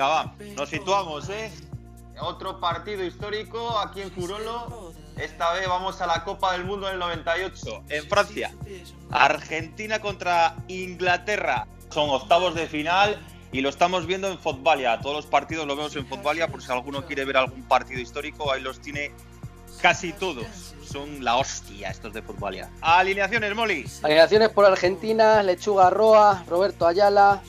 Venga, va, nos situamos, ¿eh? Otro partido histórico aquí en Furolo. Esta vez vamos a la Copa del Mundo del 98 en Francia. Argentina contra Inglaterra. Son octavos de final y lo estamos viendo en Fotbalia. Todos los partidos lo vemos en Fotbalia por si alguno quiere ver algún partido histórico. Ahí los tiene casi todos. Son la hostia estos de Fotbalia. Alineaciones, Molly. Alineaciones por Argentina, Lechuga Roa, Roberto Ayala,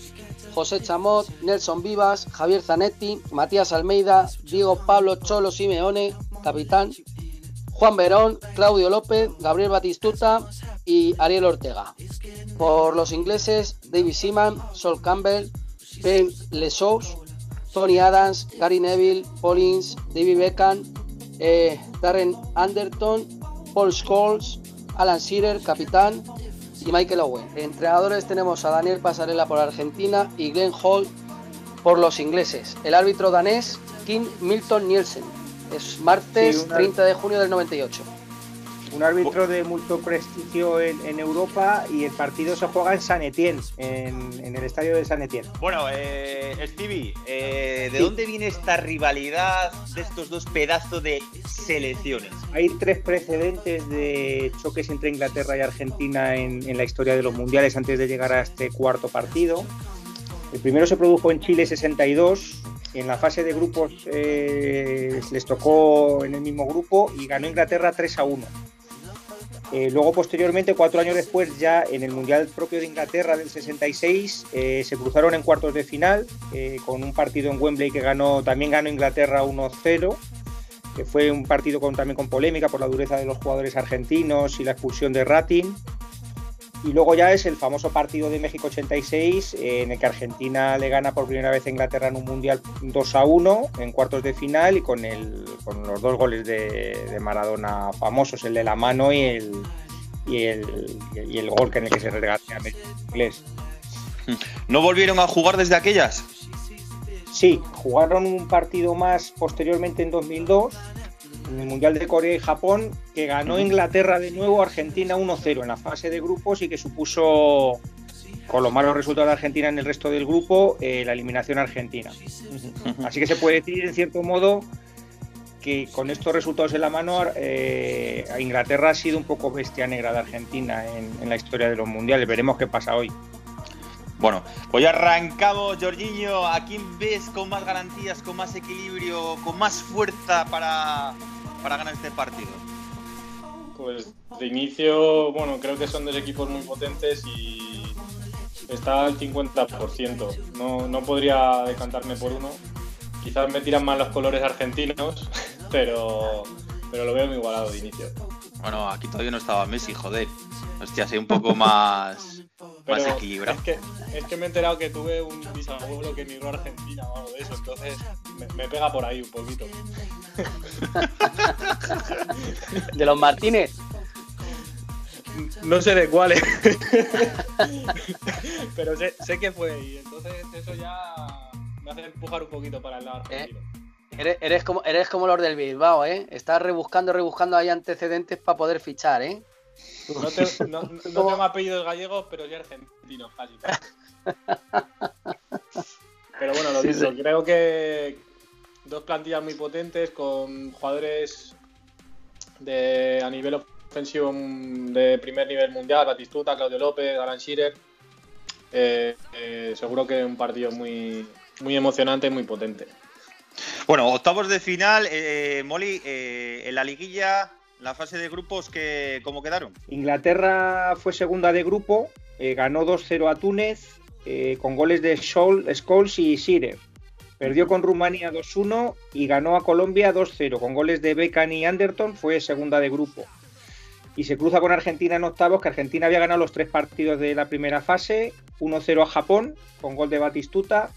José Chamot, Nelson Vivas, Javier Zanetti, Matías Almeida, Diego Pablo Cholo Simeone, capitán, Juan Verón, Claudio López, Gabriel Batistuta y Ariel Ortega. Por los ingleses, David Seaman, Sol Campbell, Ben Lesaux, Tony Adams, Gary Neville, Paulins, David Beckham, eh, Darren Anderton, Paul Scholes, Alan Shearer, capitán, y Michael Owen. Entrenadores tenemos a Daniel Pasarela por Argentina y Glenn Hall por los ingleses. El árbitro danés, Kim Milton Nielsen. Es martes 30 de junio del 98 un árbitro de mucho prestigio en, Europa y el partido se juega en San Etienne, en, el estadio de San Etienne. Bueno, eh, Stevie, eh, ¿de dónde viene esta rivalidad de estos dos pedazos de selecciones? Hay tres precedentes de choques entre Inglaterra y Argentina en, la historia de los mundiales antes de llegar a este cuarto partido. El primero se produjo en Chile 62, en la fase de grupos eh, les tocó en el mismo grupo y ganó Inglaterra 3 a 1. Eh, luego, posteriormente, cuatro años después, ya en el Mundial propio de Inglaterra del 66, eh, se cruzaron en cuartos de final eh, con un partido en Wembley que ganó, también ganó Inglaterra 1-0, que fue un partido con, también con polémica por la dureza de los jugadores argentinos y la expulsión de Ratin. Y luego ya es el famoso partido de México 86, en el que Argentina le gana por primera vez a Inglaterra en un Mundial 2 a 1 en cuartos de final y con, el, con los dos goles de, Maradona famosos, el de la mano y el, y el, y el gol en el que se regatea inglés. ¿No volvieron a jugar desde aquellas? Sí, jugaron un partido más posteriormente en 2002 en el Mundial de Corea y Japón, que ganó Inglaterra de nuevo Argentina 1-0 en la fase de grupos y que supuso, con los malos resultados de Argentina en el resto del grupo, eh, la eliminación argentina. Así que se puede decir, en cierto modo, que con estos resultados en la mano, eh, Inglaterra ha sido un poco bestia negra de Argentina en, la historia de los mundiales. Veremos qué pasa hoy. Bueno, pues ya arrancamos, Jorginho. ¿A quién ves con más garantías, con más equilibrio, con más fuerza para, para ganar este partido? Pues de inicio, bueno, creo que son dos equipos muy potentes y está al 50%. No, no podría decantarme por uno. Quizás me tiran más los colores argentinos, pero, pero lo veo muy igualado de inicio. Bueno, aquí todavía no estaba Messi, joder. Hostia, soy un poco más, más equilibrado. Es que, es que me he enterado que tuve un bisabuelo que emigró a Argentina o algo de eso, entonces me, pega por ahí un poquito. ¿De los Martínez? No sé de cuáles. Pero sé, sé, que fue y entonces eso ya me hace empujar un poquito para el lado eh, argentino. eres, como, eres como los del Bilbao, ¿eh? Estás rebuscando, rebuscando ahí antecedentes para poder fichar, ¿eh? No, te, no, no tengo apellidos gallegos, pero ya argentino, casi. Pero bueno, lo dicho, creo que dos plantillas muy potentes con jugadores de a nivel ofensivo de primer nivel mundial, Batistuta, Claudio López, Alan Shearer. Eh, eh, seguro que un partido muy, muy emocionante, muy potente. Bueno, octavos de final, eh, Molly, en la liguilla la fase de grupos, que, ¿cómo quedaron? Inglaterra fue segunda de grupo, eh, ganó 2-0 a Túnez eh, con goles de Scholes y Sirer. Perdió con Rumanía 2-1 y ganó a Colombia 2-0 con goles de Beckham y Anderton, fue segunda de grupo. Y se cruza con Argentina en octavos, que Argentina había ganado los tres partidos de la primera fase, 1-0 a Japón con gol de Batistuta,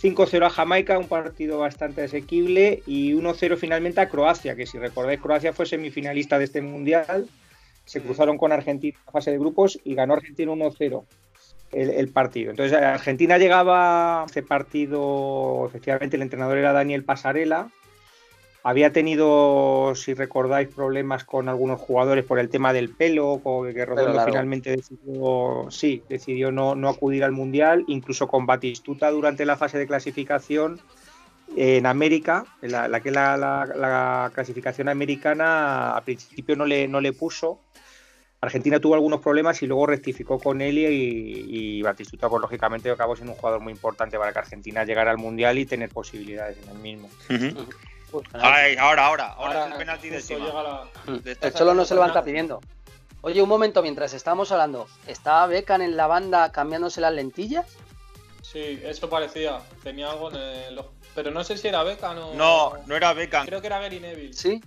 5-0 a Jamaica, un partido bastante asequible, y 1-0 finalmente a Croacia, que si recordáis, Croacia fue semifinalista de este mundial. Se cruzaron con Argentina en la fase de grupos y ganó Argentina 1-0 el, partido. Entonces, Argentina llegaba a este partido, efectivamente, el entrenador era Daniel Pasarela, había tenido, si recordáis, problemas con algunos jugadores por el tema del pelo, que Redondo finalmente decidió, sí, decidió no, no, acudir al Mundial, incluso con Batistuta durante la fase de clasificación en América, la, que la, la, clasificación americana a principio no le, no le puso. Argentina tuvo algunos problemas y luego rectificó con él y, Batistuta, pues lógicamente acabó siendo un jugador muy importante para que Argentina llegara al Mundial y tener posibilidades en el mismo. Ahora, ahora, ahora, es el penalti de Sima. El Cholo no se lo levanta pidiendo. Oye, un momento, mientras estábamos hablando, ¿estaba Becan en la banda cambiándose las lentillas? Sí, eso parecía. Tenía algo en el ojo. Pero no sé si era Beckham o. No, no era Beckham. Creo que era Gary Neville. Sí,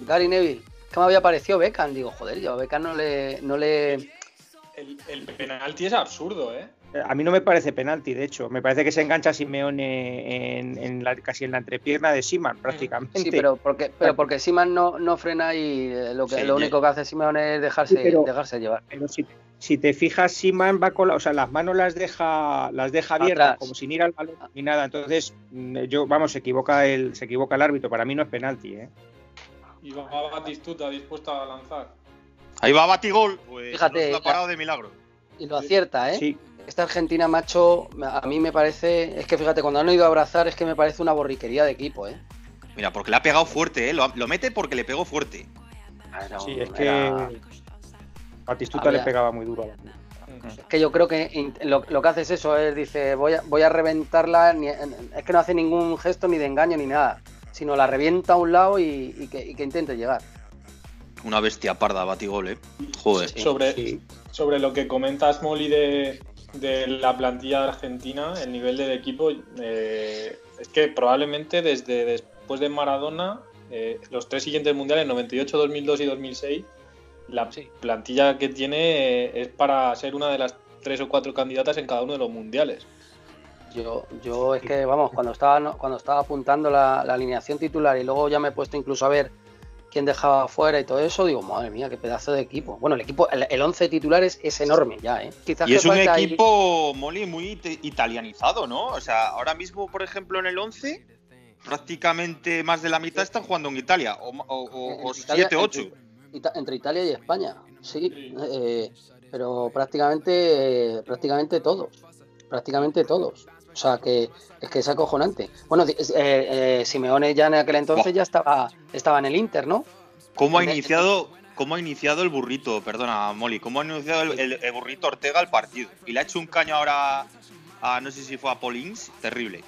Gary Neville. ¿Qué me había parecido Beckham? Digo, joder, yo a Beckham no le. No le... El, el, penalti es absurdo, ¿eh? A mí no me parece penalti, de hecho. Me parece que se engancha Simeone en, la, casi en la entrepierna de Siman, prácticamente. Sí, pero porque, pero porque Siman no, no frena y eh, lo, que, lo único que hace Simeone es dejarse, dejarse llevar. Pero si, si te fijas, Siman va con o sea, las manos las deja, las deja abiertas, como sin ir al balón ni nada. Entonces, mm, yo, vamos, se equivoca el, se equivoca el árbitro. Para mí no es penalti, ¿eh? Y va Batistuta dispuesto a lanzar. Ahí va Batigol, pues Fíjate, ha parado de milagro. Y lo acierta, ¿eh? Sí. Esta Argentina, macho, a mí me parece. Es que fíjate, cuando han ido a abrazar, es que me parece una borriquería de equipo, ¿eh? Mira, porque le ha pegado fuerte, ¿eh? Lo, mete porque le pegó fuerte. sí, es que. Batistuta le pegaba muy duro a la es que yo creo que lo, que hace es eso, es dice, voy a, voy a reventarla, es que no hace ningún gesto ni de engaño ni nada, sino la revienta a un lado y, que, intente llegar. Una bestia parda, batigol, ¿eh? Joder. sobre, sobre lo que comentas, Molly, de, la plantilla argentina, el nivel del equipo, eh, es que probablemente desde después de Maradona, eh, los tres siguientes mundiales, 98, 2002 y 2006, la plantilla que tiene eh, es para ser una de las tres o cuatro candidatas en cada uno de los mundiales. Yo, yo es que, vamos, cuando estaba, cuando estaba apuntando la, alineación titular y luego ya me he puesto incluso a ver quién dejaba fuera y todo eso, digo, madre mía, qué pedazo de equipo. Bueno, el equipo, el, 11 titulares es enorme ya, ¿eh? y es un equipo, Molly, muy italianizado, ¿no? O sea, ahora mismo, por ejemplo, en el 11, prácticamente más de la mitad están jugando en Italia, o 7, 8 entre Italia y España, sí, eh, pero prácticamente, prácticamente todos, prácticamente todos. O sea que es que es acojonante. Bueno, eh, eh, Simeone ya en aquel entonces ya estaba, estaba en el Inter, ¿no? ¿Cómo ha iniciado, cómo ha iniciado el burrito, perdona, Molly, cómo ha iniciado el, burrito Ortega el partido? Y le ha hecho un caño ahora a, no sé si fue a Polins, terrible.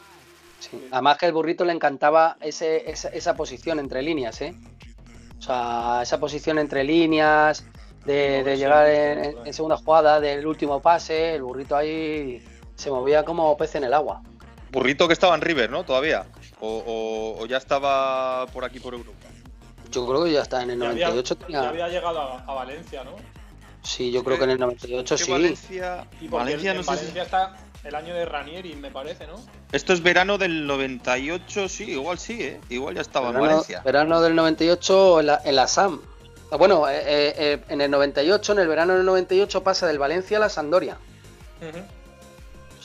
Además que el burrito le encantaba ese, esa, esa posición entre líneas, ¿eh? O sea, esa posición entre líneas, de, llegar en, segunda jugada, del último pase, el burrito ahí se movía como pez en el agua. Burrito que estaba en River, ¿no? Todavía. O, ya estaba por aquí por Europa. Yo creo que ya está en el 98. Ya había, llegado a, Valencia, ¿no? Sí, yo creo que en el 98 sí. Valencia, Valencia, no Valencia está el año de Ranieri, me parece, ¿no? Esto es verano del 98, sí, igual sí, ¿eh? Igual ya estaba en Valencia. Verano del 98 en la, en la SAM. Ah, bueno, eh, eh, eh, en el 98, en el verano del 98 pasa del Valencia a la Sandoria. O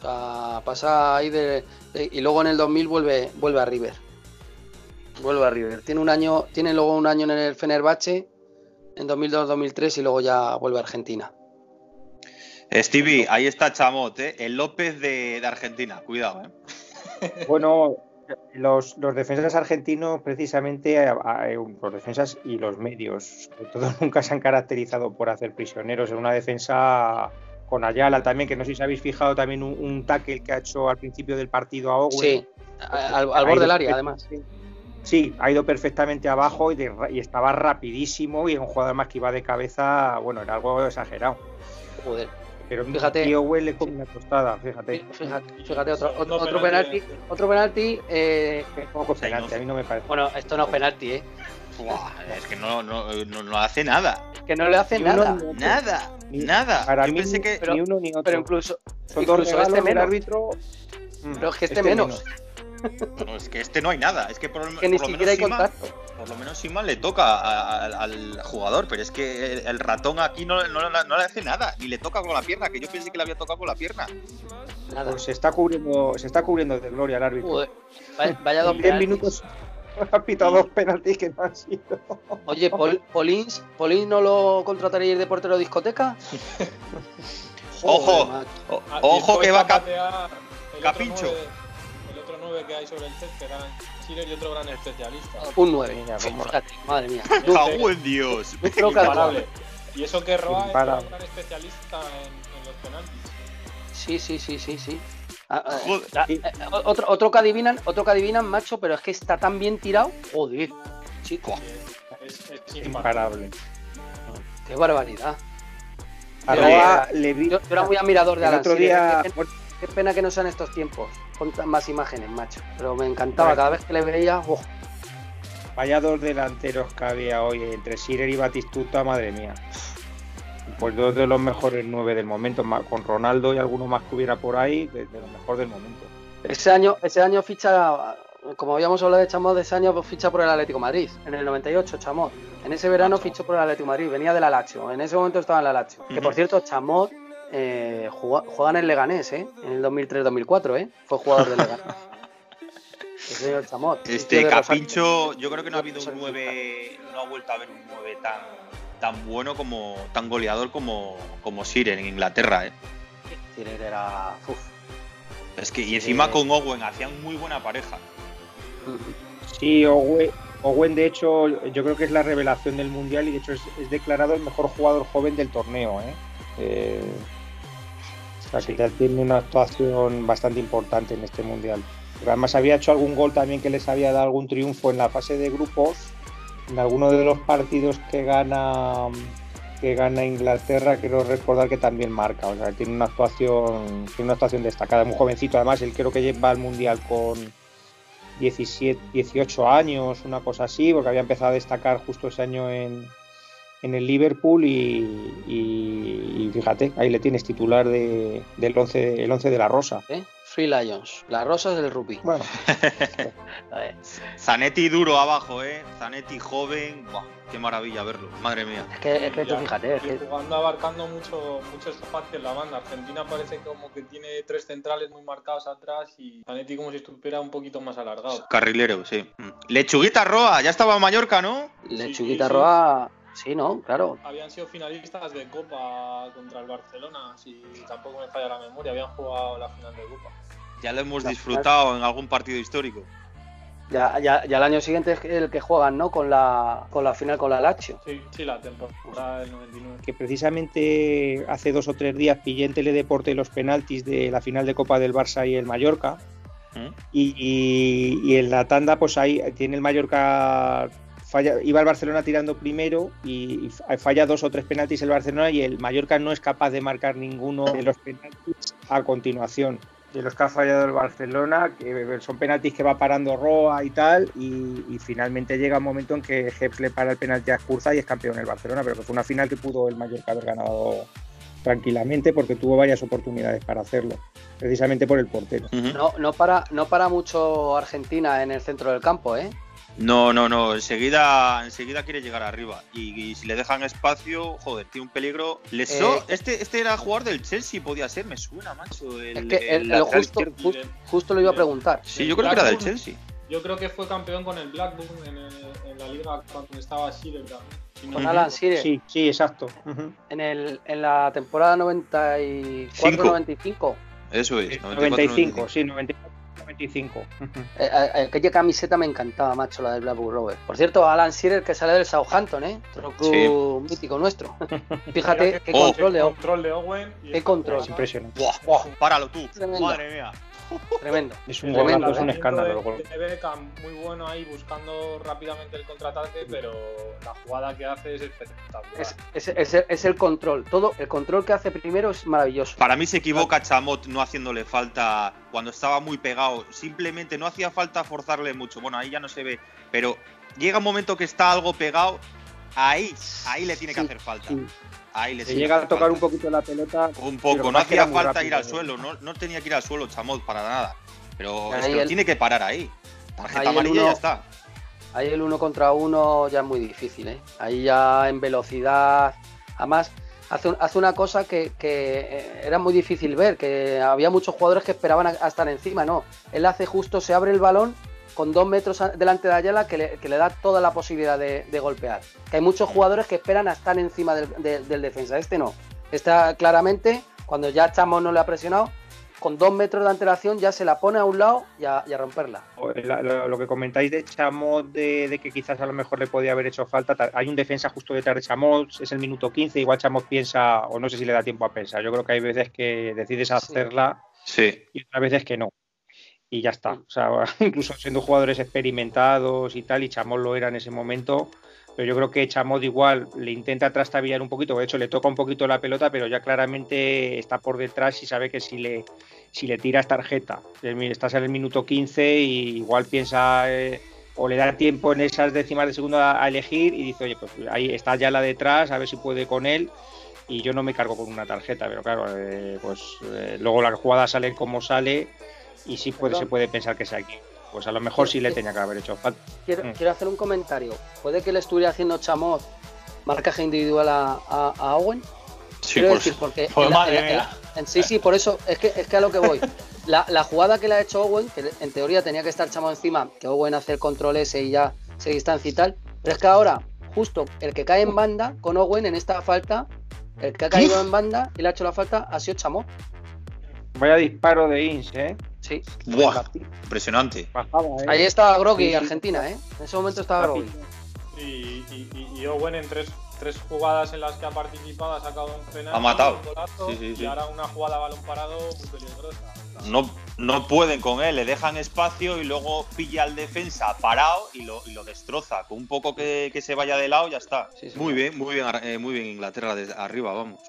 sea, pasa ahí de, y luego en el 2000 vuelve vuelve a River. Vuelve a River. Tiene un año, tiene luego un año en el Fenerbahce en 2002-2003 y luego ya vuelve a Argentina. Stevie, ahí está Chamot, ¿eh? el López de, Argentina, cuidado. ¿eh? Bueno, los, defensas argentinos, precisamente, los defensas y los medios, sobre todo, nunca se han caracterizado por hacer prisioneros en una defensa con Ayala también, que no sé si habéis fijado también un, tackle que ha hecho al principio del partido a Owen. Sí, al, borde del área, además. Sí, ha ido perfectamente abajo y, y, estaba rapidísimo y es un jugador más que iba de cabeza, bueno, era algo exagerado. Joder. Pero fíjate, tío huele como una tostada, fíjate. Fíjate, otro, otro, penalti, otro penalti, eh, poco penalti, a mí no me parece. Bueno, esto no es penalti, eh. Es que no, no, no, hace nada. que no le hace nada. nada, nada. Para mí, que... ni uno ni otro. Pero incluso, son dos regalos este menos. árbitro. Pero es que este, este menos. No, es que este no hay nada. Es que por, que ni siquiera hay contacto. Por lo menos Sima le toca al jugador, pero es que el, ratón aquí no, le hace nada, ni le toca con la pierna, que yo pensé que le había tocado con la pierna. Nada. Pues se está cubriendo, se está cubriendo de gloria el árbitro. vaya 10 minutos, ha pitado dos penaltis que no han sido. Oye, Pol- Polins, ¿Polins no lo contrataréis de portero de discoteca? Ojo. O- Ah, ojo que va Cap- el Capincho. Otro 9, el otro 9 que hay sobre el césped, gran Schiller y otro gran especialista. Un 9. Mira, cómo- Fíjate, madre mía. ¡Cago en Dios! Que Imparable. Y eso que Roa es un gran especialista en, en los penaltis. Sí, sí, sí, sí, sí. Ah, ah, ah, eh, otro, otro que adivinan, otro que adivinan, macho, pero es que está tan bien tirado. Joder, chico, Es, es imparable. Imparable. qué barbaridad. Yo- Roa le vi Yo, yo era muy admirador de el Alan otro día. Qué, pena, qué pena que no sean estos tiempos. Con tan- más imágenes, macho. Pero me encantaba cada vez que le veía. ¡oh! Vaya dos delanteros que había hoy entre Sirer y Batistuta, madre mía. Pues dos de los mejores nueve del momento, con Ronaldo y alguno más que hubiera por ahí, de, de lo mejor del momento. Ese año, ese año ficha, como habíamos hablado de Chamot, ese año ficha por el Atlético de Madrid, en el 98, Chamot. En ese verano fichó por el Atlético de Madrid, venía del Alacho, en ese momento estaba en el Alacho. Que por cierto, Chamot eh, juega, juega en el Leganés, ¿eh? En el 2003-2004, ¿eh? Fue jugador del Leganés. El señor Chamot. Este. Capincho, yo creo que no ha habido un 9, no ha vuelto a haber un 9 tan, tan bueno como, tan goleador como, como Siren en Inglaterra, ¿eh? Tirer era. uf. Es que, y encima Eh. con Owen hacían muy buena pareja. Sí, Owen, Owen, de hecho, yo creo que es la revelación del Mundial y de hecho es, es declarado el mejor jugador joven del torneo. ¿eh? Eh, o sea, que ya tiene una actuación bastante importante en este Mundial. Pero además había hecho algún gol también que les había dado algún triunfo en la fase de grupos, en alguno de los partidos que gana que gana Inglaterra, quiero recordar que también marca, o sea, tiene una actuación, tiene una actuación destacada, muy jovencito, además él creo que lleva al mundial con 17, 18 años, una cosa así, porque había empezado a destacar justo ese año en, en el Liverpool y, fíjate, ahí le tienes titular de, del 11, el 11 de la Rosa. ¿eh? Free Lions, las rosas del rugby. Bueno, Zanetti duro abajo, ¿eh? Zanetti joven, ¡buah! Qué maravilla verlo, madre mía. es que, es que tú fíjate, es que jugando abarcando mucho, mucho espacio en la banda. Argentina parece como que tiene tres centrales muy marcados atrás y Zanetti como si estuviera un poquito más alargado. Carrilero, sí. Lechuguita Roa, ya estaba en Mallorca, ¿no? Lechuguita sí, sí. Roa, sí, ¿no? Claro. Habían sido finalistas de Copa contra el Barcelona, si tampoco me falla la memoria. Habían jugado la final de Copa. Ya lo hemos disfrutado en algún partido histórico. Ya, ya, ya el año siguiente es el que juegan, ¿no? Con la, con la final con la Lazio. Sí, sí, la temporada del 99. que precisamente hace dos o tres días pillé en Teledeporte los penaltis de la final de Copa del Barça y el Mallorca. ¿Mm? Y, y- y en la tanda, pues ahí tiene el Mallorca. Falla, iba el Barcelona tirando primero y, y falla dos o tres penaltis el Barcelona y el Mallorca no es capaz de marcar ninguno de los penaltis a continuación. De los que ha fallado el Barcelona, que son penaltis que va parando Roa y tal, y, y finalmente llega un momento en que Geps le para el penalti a Escurza y es campeón el Barcelona, pero que fue una final que pudo el Mallorca haber ganado tranquilamente porque tuvo varias oportunidades para hacerlo, precisamente por el portero. No, no, para, no para mucho Argentina en el centro del campo, ¿eh? No, no, no. Enseguida, enseguida quiere llegar arriba. Y, y si le dejan espacio, joder, tiene un peligro. Lesó, Eh, este, este era jugador del Chelsea, podía ser, me suena, macho. El, Es que el el- justo, justo, lo iba a preguntar. Sí, yo creo que era del. Chelsea. Yo creo que fue campeón con el Blackburn en, el- en la liga cuando estaba. Si no Con Alan. Shearer. Sí, sí, exacto. En, el, en la temporada 94-95. Eso es. 95, sí, 94, 95. Ujú. Eh, eh, aquella camiseta me encantaba, macho, la del Blackburn Rovers. Por cierto, Alan Shearer que sale del Southampton, ¿eh? Otro club mítico nuestro. Fíjate qué Oh. control de Owen. control de Owen. y Qué control. Es impresionante. Buah, buah, páralo tú. Tremendo. Madre mía. Tremendo. Es un Tremendo, golazo, es un escándalo. De, gol. de Beckham, muy bueno ahí buscando rápidamente el contraataque, pero la jugada que hace es espectacular. Es, es- es- es el control. Todo el control que hace primero es maravilloso. Para mí se equivoca Chamot no haciéndole falta cuando estaba muy pegado. Simplemente no hacía falta forzarle mucho. Bueno, ahí ya no se ve. Pero llega un momento que está algo pegado. Ahí, ahí le tiene que Sí, hacer falta. sí. Ahí le llega a tocar un poquito la pelota. Un poco, no hacía falta ir al suelo, no, no tenía que ir al suelo Chamot para nada. Pero es Ahí que lo el- tiene que parar ahí. Tarjeta ahí el amarilla y uno- ya está. Ahí el uno contra uno ya es muy difícil, ¿eh? Ahí ya en velocidad. Además, hace, un- hace una cosa que, que, eh, era muy difícil ver, que había muchos jugadores que esperaban a, a estar encima, ¿no? Él hace justo, se abre el balón con dos metros delante de Ayala que le, da toda la posibilidad de, golpear. Que hay muchos jugadores que esperan a estar encima del, defensa. Este no. Está claramente, cuando ya Chamo no le ha presionado, con dos metros de antelación ya se la pone a un lado y a, romperla. Lo, que comentáis de Chamot, de, que quizás a lo mejor le podía haber hecho falta, hay un defensa justo detrás de Chamot, es el minuto 15, igual Chamot piensa, o no sé si le da tiempo a pensar, yo creo que hay veces que decides hacerla y otras veces que no. Y ya está. O sea, incluso siendo jugadores experimentados y tal, y Chamot lo era en ese momento, pero yo creo que Chamot igual le intenta trastabillar un poquito, de hecho le toca un poquito la pelota, pero ya claramente está por detrás y sabe que si le, si le tiras tarjeta, estás en el minuto 15 y igual piensa eh, o le da tiempo en esas décimas de segundo a, elegir y dice, oye, pues ahí está ya la detrás, a ver si puede con él y yo no me cargo con una tarjeta, pero claro, eh, pues eh, luego la jugada sale como sale y sí puede, se puede pensar que es aquí pues a lo mejor sí le tenía que haber hecho falta. Quiero, mm. quiero hacer un comentario. ¿Puede que le estuviera haciendo chamot marcaje individual a, Owen? Sí, quiero decir, porque en sí, sí, por eso es que, es que a lo que voy. La, jugada que le ha hecho Owen, que en teoría tenía que estar chamot encima, que Owen hace el control ese y ya se distancia y tal, pero es que ahora, justo el que cae en banda con Owen en esta falta, el que ha caído en banda y le ha hecho la falta ha sido chamot. Vaya disparo de Inch, ¿eh? Sí. Buah, impresionante. ¿eh? Ahí estaba Groggy, Argentina, ¿eh? En ese momento estaba Groggy. Y, y, Owen en tres, tres, jugadas en las que ha participado ha sacado un penal. Ha matado. y ahora una jugada balón parado muy peligrosa. No, no pueden con él, le dejan espacio y luego pilla al defensa parado y lo, y lo destroza. Con un poco que, que, se vaya de lado ya está. muy bien, muy bien, eh, muy bien Inglaterra desde arriba, vamos.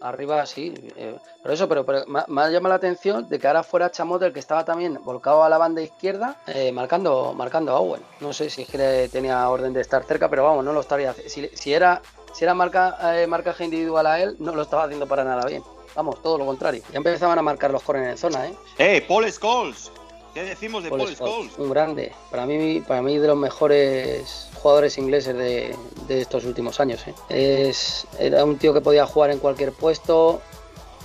Arriba sí, eh, pero eso, pero, pero me, ha llamado la atención de que ahora fuera Chamot el que estaba también volcado a la banda izquierda, eh, marcando, marcando a Owen. No sé si tenía orden de estar cerca, pero vamos, no lo estaría si, si era si era marca, eh, marcaje individual a él, no lo estaba haciendo para nada bien. Vamos, todo lo contrario. Ya empezaban a marcar los corners en zona, ¿eh? ¡Eh, Paul Scholes! ¿Qué decimos de Paul, Scholes? Un grande. Para mí, para mí de los mejores jugadores ingleses de, estos últimos años. ¿eh? Es, era un tío que podía jugar en cualquier puesto,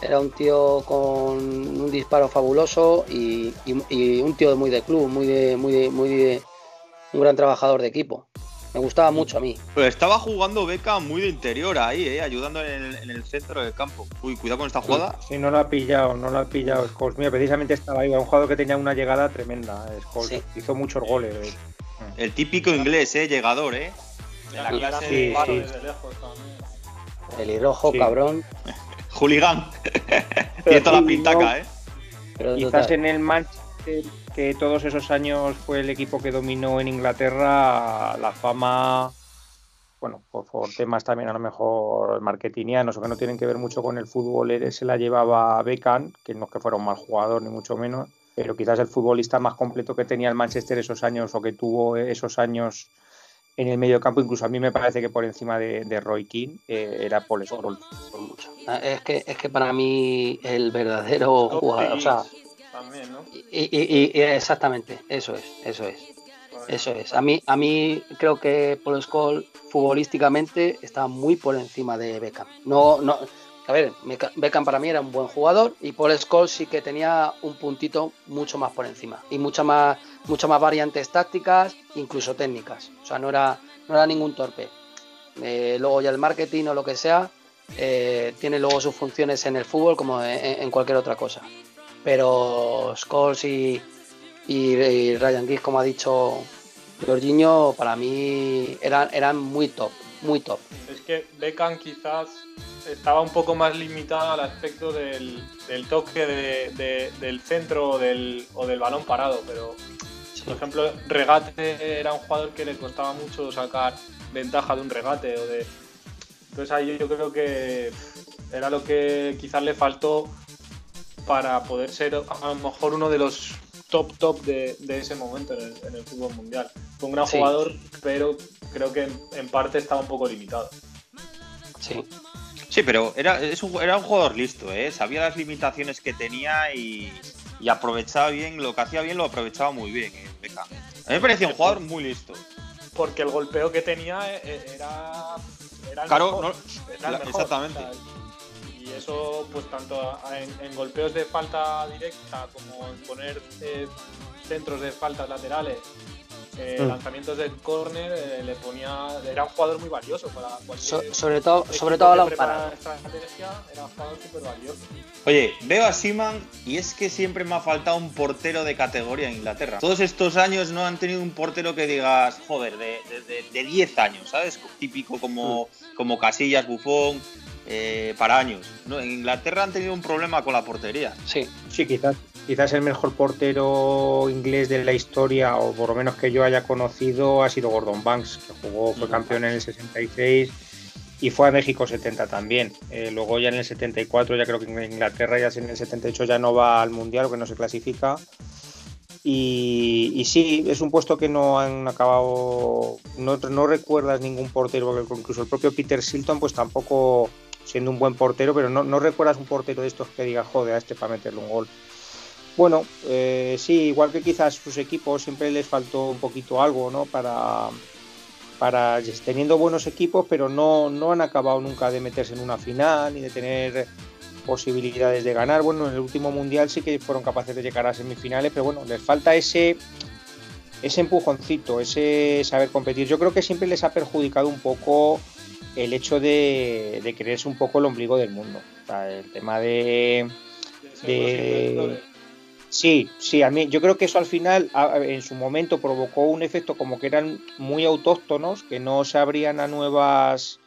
era un tío con un disparo fabuloso y, un tío muy de club, muy de, muy de, muy de, un gran trabajador de equipo. Me gustaba mucho a mí. Pero estaba jugando Beca muy de interior ahí, ¿eh? ayudando en el, centro del campo. Uy, cuidado con esta jugada. Sí, no lo ha pillado, no lo ha pillado Scholes. Mira, precisamente estaba ahí, un jugador que tenía una llegada tremenda. Eh, Scholes. Hizo muchos goles. Eh. El típico inglés, ¿eh? Llegador, ¿eh? De la clase sí, sí. Pelirrojo, cabrón. Juligán. Tiene toda la pintaca, ¿eh? Quizás en el Manchester, que todos esos años fue el equipo que dominó en Inglaterra, la fama, bueno, por, temas también a lo mejor marketingianos o que no tienen que ver mucho con el fútbol, se la llevaba Beckham, que no es que fuera un mal jugador ni mucho menos, pero quizás el futbolista más completo que tenía el Manchester esos años o que tuvo esos años en el medio campo, incluso a mí me parece que por encima de, Roy King eh, era Paul Scholes. Ah, es que, es que para mí el verdadero jugador, y, exactamente, eso es, eso es. Eso es. A mí, a mí creo que Paul Scholes futbolísticamente está muy por encima de Beckham. No, no, a ver, Beckham para mí era un buen jugador y Paul Scholes sí que tenía un puntito mucho más por encima y muchas más, muchas más variantes tácticas, incluso técnicas. O sea, no era, no era ningún torpe. Eh, luego ya el marketing o lo que sea eh, tiene luego sus funciones en el fútbol como en, cualquier otra cosa. Pero Scholes y, y, Ryan Giggs, como ha dicho Jorginho, para mí eran, eran muy top, muy top. Es que Beckham quizás estaba un poco más limitado al aspecto del, toque del centro o del, balón parado, pero por ejemplo, regate era un jugador que le costaba mucho sacar ventaja de un regate o de. Entonces ahí yo creo que era lo que quizás le faltó para poder ser a lo mejor uno de los top top de, ese momento en el, fútbol mundial. Fue un gran jugador, pero creo que en parte estaba un poco limitado. Sí, Sí, pero era, un, era un jugador listo, ¿eh? sabía las limitaciones que tenía y, aprovechaba bien, lo que hacía bien lo aprovechaba muy bien. ¿eh? A mí me parecía un jugador muy listo. Porque el golpeo que tenía era, era claro, exactamente. Y eso, pues tanto en, golpeos de falta directa como en poner centros de faltas laterales, eh, Mm. lanzamientos del córner, eh, le ponía, era un jugador muy valioso para cualquier So- sobre todo, sobre todo la prepara parada. estrategia, era un jugador súper valioso. Oye, veo a Siman y es que siempre me ha faltado un portero de categoría en Inglaterra. Todos estos años no han tenido un portero que digas, joder, de, de, de- de 10 años, ¿sabes? Típico como, como Casillas, Bufón, eh, para años. No, en Inglaterra han tenido un problema con la portería. Sí, Sí, quizás, quizás el mejor portero inglés de la historia, o por lo menos que yo haya conocido, ha sido Gordon Banks, que jugó, fue campeón en el 66 y fue a México 70 también. Eh, luego ya en el 74, ya creo que en Inglaterra ya en el 78 ya no va al Mundial, que no se clasifica. Y, y sí, es un puesto que no han acabado, no, no recuerdas ningún portero, porque incluso el propio Peter Silton pues tampoco siendo un buen portero, pero no, no recuerdas un portero de estos que diga, joder, a este para meterle un gol. Bueno, eh, sí, igual que quizás sus equipos siempre les faltó un poquito algo, ¿no? Para, para teniendo buenos equipos, pero no, no han acabado nunca de meterse en una final ni de tener posibilidades de ganar. Bueno, en el último mundial sí que fueron capaces de llegar a semifinales, pero bueno, les falta ese ese empujoncito, ese saber competir. Yo creo que siempre les ha perjudicado un poco el hecho de, de creerse un poco el ombligo del mundo. El tema de, de-. Sí, sí, a mí yo creo que eso al final en su momento provocó un efecto como que eran muy autóctonos, que no se abrían a nuevas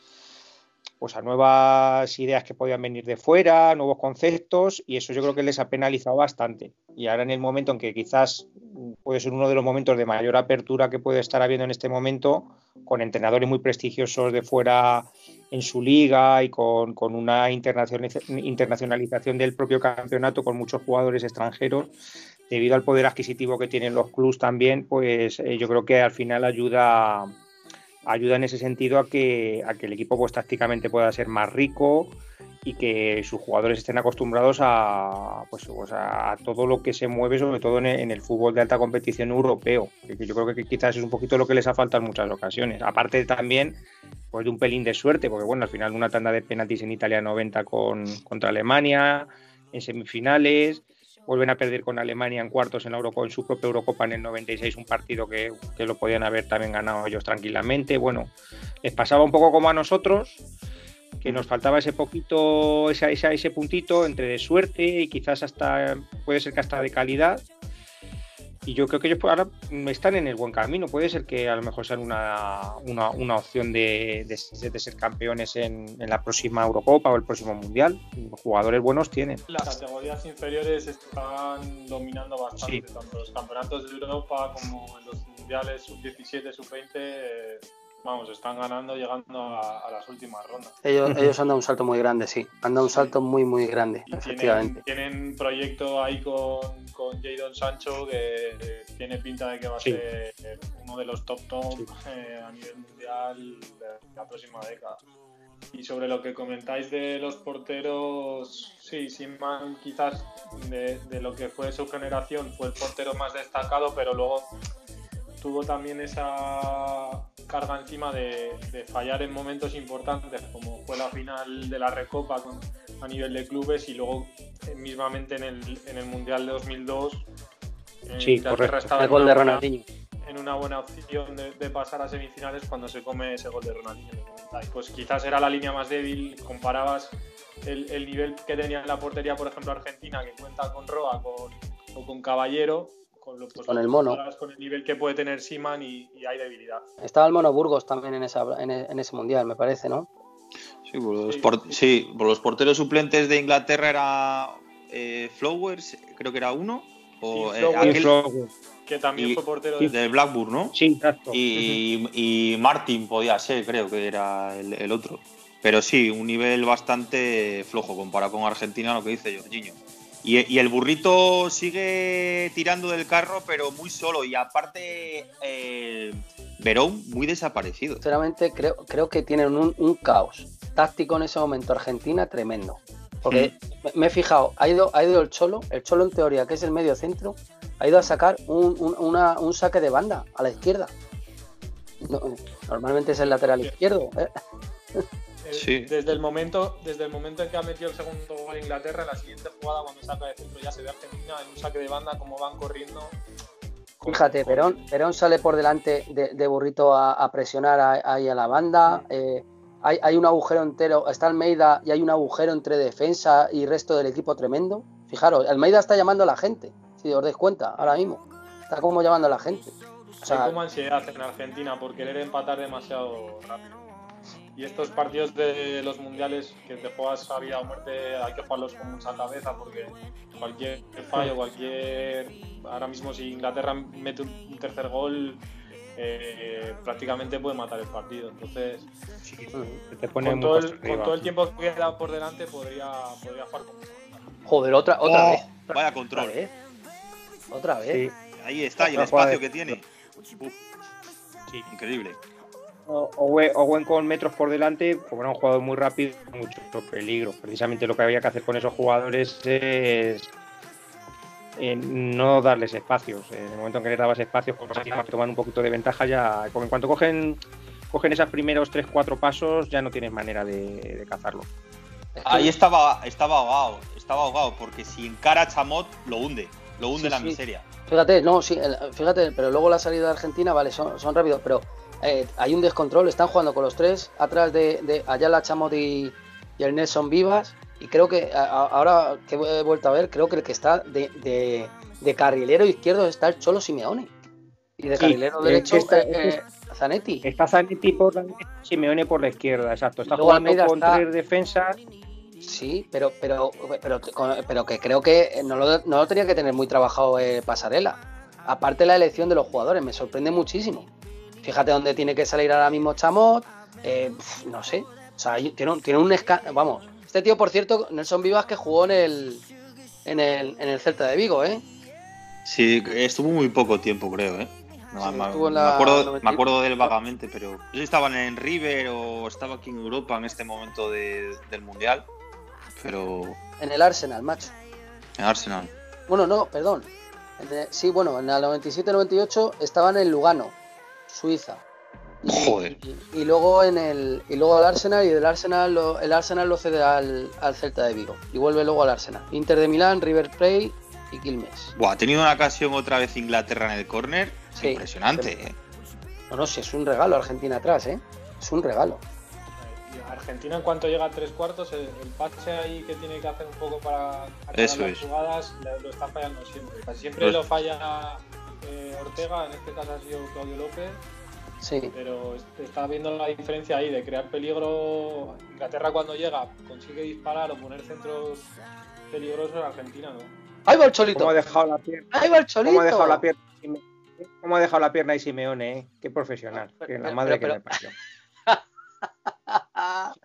pues a nuevas ideas que podían venir de fuera, nuevos conceptos, y eso yo creo que les ha penalizado bastante. Y ahora en el momento en que quizás puede ser uno de los momentos de mayor apertura que puede estar habiendo en este momento, con entrenadores muy prestigiosos de fuera en su liga y con, con una internacionaliza- internacionalización del propio campeonato con muchos jugadores extranjeros, debido al poder adquisitivo que tienen los clubs también, pues eh, yo creo que al final ayuda, ayuda en ese sentido a que, a que el equipo pues tácticamente pueda ser más rico y que sus jugadores estén acostumbrados a, pues, pues, a, todo lo que se mueve, sobre todo en el, en el fútbol de alta competición europeo, que, yo creo que quizás es un poquito lo que les ha faltado en muchas ocasiones. Aparte también pues de un pelín de suerte, porque bueno, al final una tanda de penaltis en Italia 90 con, contra Alemania, en semifinales, vuelven a perder con Alemania en cuartos en, la Euroco- en su propia Eurocopa en el 96, un partido que, que lo podían haber también ganado ellos tranquilamente. Bueno, les pasaba un poco como a nosotros, que nos faltaba ese poquito, esa, esa- ese puntito entre de suerte y quizás hasta, puede ser que hasta de calidad. Y yo creo que ellos ahora están en el buen camino. Puede ser que a lo mejor sean una, una, una opción de, de ser- de ser campeones en, en la próxima Eurocopa o el próximo Mundial. Jugadores buenos tienen. Las categorías inferiores están dominando bastante, Sí. tanto los campeonatos de Europa como en los mundiales sub-17, sub-20. eh, vamos, están ganando, llegando a, a las últimas rondas. ellos, ellos han dado un salto muy grande, sí. Han dado un salto muy, muy grande, Y efectivamente. tienen, tienen un proyecto ahí con, con Jadon Sancho que eh, tiene pinta de que va a Sí. ser uno de los top top Sí. eh, a nivel mundial de la próxima década. Y sobre lo que comentáis de los porteros, sí, Sinman quizás de, de lo que fue su generación fue el portero más destacado, pero luego tuvo también esa carga encima de, de fallar en momentos importantes, como fue la final de la Recopa con- a nivel de clubes y luego eh, mismamente en el, en el Mundial de 2002. eh, Sí, correcto. estaba El en gol una de buena- Ronaldinho. en una buena opción de, de pasar a semifinales cuando se come ese gol de Ronaldinho. Pues quizás era la línea más débil, comparabas el, el nivel que tenía en la portería, por ejemplo, Argentina, que cuenta con Roa con, o con Caballero, con, lo, pues Con el mono. Con el nivel que puede tener Siman y, y hay debilidad. Estaba el Mono Burgos también en, esa, en, e- en ese mundial, me parece, ¿no? Sí, por los, Sí. por- sí, por los porteros suplentes de Inglaterra era eh, Flowers, creo que era uno. O Sí, eh, Flowers. aquel Flowers. Que también Y- fue portero de... de Blackburn, ¿no? Sí, exacto. Y, y Martin podía ser, creo que era el, el otro. Pero sí, un nivel bastante flojo comparado con Argentina, lo que dice Jorginho. Y, y el burrito sigue tirando del carro, pero muy solo. Y aparte, eh, Verón muy desaparecido. Sinceramente, creo, creo que tienen un, un caos táctico en ese momento Argentina tremendo. Porque me- me he fijado, ha ido, ha ido el Cholo, el Cholo en teoría, que es el medio centro, ha ido a sacar un, un- una- un saque de banda a la izquierda. No, normalmente es el lateral izquierdo. ¿eh? Sí. Desde el momento, desde el momento en que ha metido el segundo gol Inglaterra, en la siguiente jugada cuando saca de centro ya se ve Argentina en un saque de banda como van corriendo Fíjate, Perón, Perón sale por delante de, Burrito a, presionar ahí a, la banda. Eh, hay, un agujero entero, está Almeida y hay un agujero entre defensa y resto del equipo tremendo. Fijaros, Almeida está llamando a la gente, si os dais cuenta, ahora mismo. Está como llamando a la gente. O sea, hay como ansiedad en Argentina por querer empatar demasiado rápido. Y estos partidos de los mundiales que te juegas a vida o muerte, hay que jugarlos con mucha cabeza porque cualquier fallo, cualquier. Ahora mismo, si Inglaterra mete un tercer gol, eh, prácticamente puede matar el partido. Entonces, con, todo el, tiempo que queda por delante, podría, podría jugar con. Joder, otra, otra oh, vez. Vaya control. Otra vez. Ahí está, y el espacio que tiene. increíble. Owen con metros por delante, como era un jugador muy rápido, mucho peligro. Precisamente lo que había que hacer con esos jugadores es eh, no darles espacios. En el momento en que les dabas espacios, pues tomar un poquito de ventaja ya. En cuanto cogen, cogen esos primeros 3-4 pasos, ya no tienes manera de, cazarlo. Ahí estaba, estaba ahogado, estaba ahogado, porque si encara a Chamot, lo hunde, lo hunde la miseria. Fíjate, no, sí, fíjate, pero luego la salida de Argentina, vale, son, son rápidos, pero eh, hay un descontrol, están jugando con los tres atrás de, Ayala, Chamot y, el Nelson Vivas. Y creo que ahora que he vuelto a ver, creo que el que está de, carrilero izquierdo está el Cholo Simeone. Y de carrilero derecho está, eh, Zanetti. Está Zanetti por la Simeone por la izquierda, exacto. Está jugando con tres defensas. Sí, pero, pero, pero, pero que creo que no lo, tenía que tener muy trabajado eh, Pasarela. Aparte la elección de los jugadores, me sorprende muchísimo. Fíjate dónde tiene que salir ahora mismo Chamot. Eh, no sé. O sea, tiene un, tiene un Vamos. Este tío, por cierto, Nelson Vivas que jugó en el, en el, en el Celta de Vigo, ¿eh? Sí, estuvo muy poco tiempo, creo, ¿eh? me, acuerdo, me, acuerdo, de él vagamente, pero no sé si estaban en River o estaba aquí en Europa en este momento del Mundial, pero... En el Arsenal, macho. En Arsenal. Bueno, no, perdón. sí, bueno, en el 97-98 estaba en el Lugano. Suiza. Joder. Y, luego en el y luego al Arsenal y del Arsenal el Arsenal lo cede al, Celta de Vigo y vuelve luego al Arsenal. Inter de Milán, River Plate y Quilmes. Buah, ha tenido una ocasión otra vez Inglaterra en el córner. Impresionante, eh. No, no, si es un regalo Argentina atrás, ¿eh? Es un regalo. Argentina en cuanto llega a tres cuartos, el, el ahí que tiene que hacer un poco para acabar las jugadas lo, está fallando siempre. Casi siempre lo falla eh, Ortega, en este caso ha sido Claudio López. Sí. Pero está viendo la diferencia ahí de crear peligro. Inglaterra cuando llega consigue disparar o poner centros peligrosos, Argentina no. Ahí va el cholito. ¿Cómo ha dejado la pierna? Ahí va el cholito. ¿Cómo ha dejado la pierna? ¿Cómo ha dejado la pierna y Simeone? Eh? Qué profesional. que la madre que me pasó.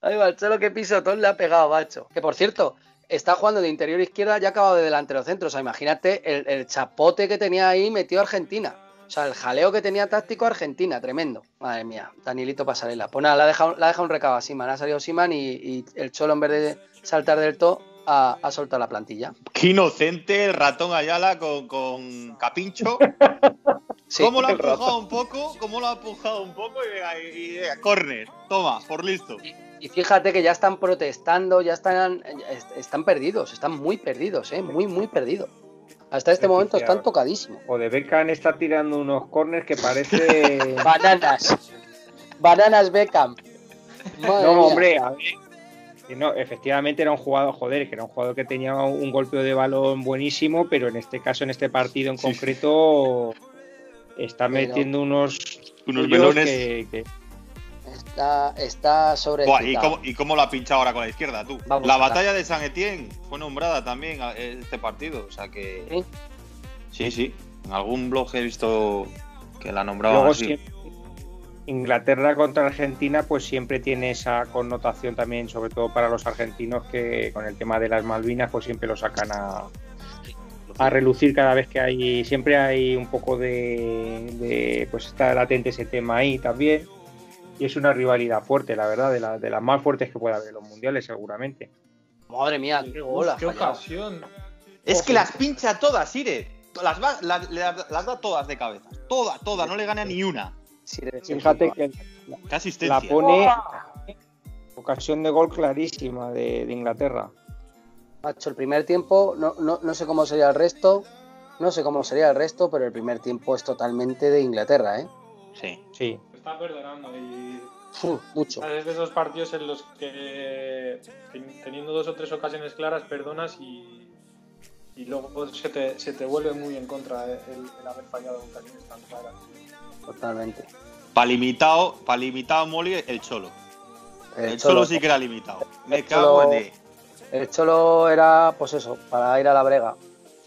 Ahí va el cholo que pisotón le ha pegado, macho. Que por cierto, está jugando de interior izquierda y ha acabado de delantero centro. O sea, imagínate el, chapote que tenía ahí metido Argentina. O sea, el jaleo que tenía táctico Argentina, tremendo. Madre mía, Danilito Pasarela. Pues nada, la ha dejado, la un recado a Siman. Ha salido Siman y, el Cholo, en vez de saltar del todo, ha, soltado la plantilla. Qué inocente el ratón Ayala con, Capincho. ¿Cómo lo ha empujado un poco? ¿Cómo lo ha empujado un poco? Y, y, corner. Toma, por listo. Y fíjate que ya están protestando, ya están, están perdidos, están muy perdidos, ¿eh? muy, muy perdidos. Hasta este momento están tocadísimos. O de Beckham está tirando unos corners que parece. Bananas. Bananas Beckham. no, hombre, a ver. No, efectivamente era un jugador, joder, que era un jugador que tenía un golpe de balón buenísimo, pero en este caso, en este partido en concreto, está metiendo unos, unos melones que, Está, sobre. ¿y, cómo, ¿Y cómo lo ha pinchado ahora con la izquierda tú? la batalla de San Etienne fue nombrada también este partido. O sea que. ¿Sí? sí, En algún blog he visto que la nombraban así. Inglaterra contra Argentina, pues siempre tiene esa connotación también, sobre todo para los argentinos, que con el tema de las Malvinas, pues siempre lo sacan a, a relucir cada vez que hay, siempre hay un poco de, de, pues está latente ese tema ahí también y es una rivalidad fuerte, la verdad, de, de las más fuertes que puede haber en los mundiales, seguramente. Madre mía, qué. Qué ocasión. Es que las pincha todas, Sire. Las, las, las, da todas de cabeza. Todas, todas, no le gana ni una. Fíjate que la pone ocasión de gol clarísima de, Inglaterra. Macho, el primer tiempo, no, no, no sé cómo sería el resto, No sé cómo sería el resto, pero el primer tiempo es totalmente de Inglaterra, ¿eh? Sí. Sí. Está perdonando y Uf, mucho. es de esos partidos en los que ten- teniendo dos o tres ocasiones claras perdonas y, y luego se te, se te vuelve muy en contra el, el haber fallado ocasiones tan claras. Totalmente. Para limitado, para limitado Molly, el Cholo. El, Cholo, sí que era limitado. Me el cago en Cholo- ti. El Cholo era, pues eso, para ir a la brega.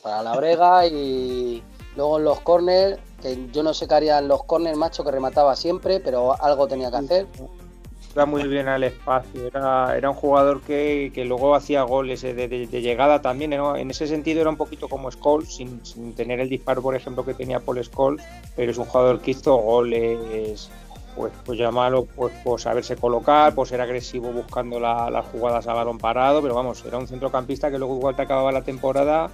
Para la brega y luego en los corners, que yo no sé qué haría en los corners, macho, que remataba siempre, pero algo tenía que hacer. Iba muy bien al espacio. Era, era un jugador que, que luego hacía goles eh, de, de- de llegada también. ¿no? En ese sentido era un poquito como Scholes, sin, sin tener el disparo, por ejemplo, que tenía Paul Scholes, pero es un jugador que hizo goles. Pues, pues llamarlo pues, por saberse colocar, por ser agresivo buscando la- las jugadas a balón parado, pero vamos, era un centrocampista que luego igual te acababa la temporada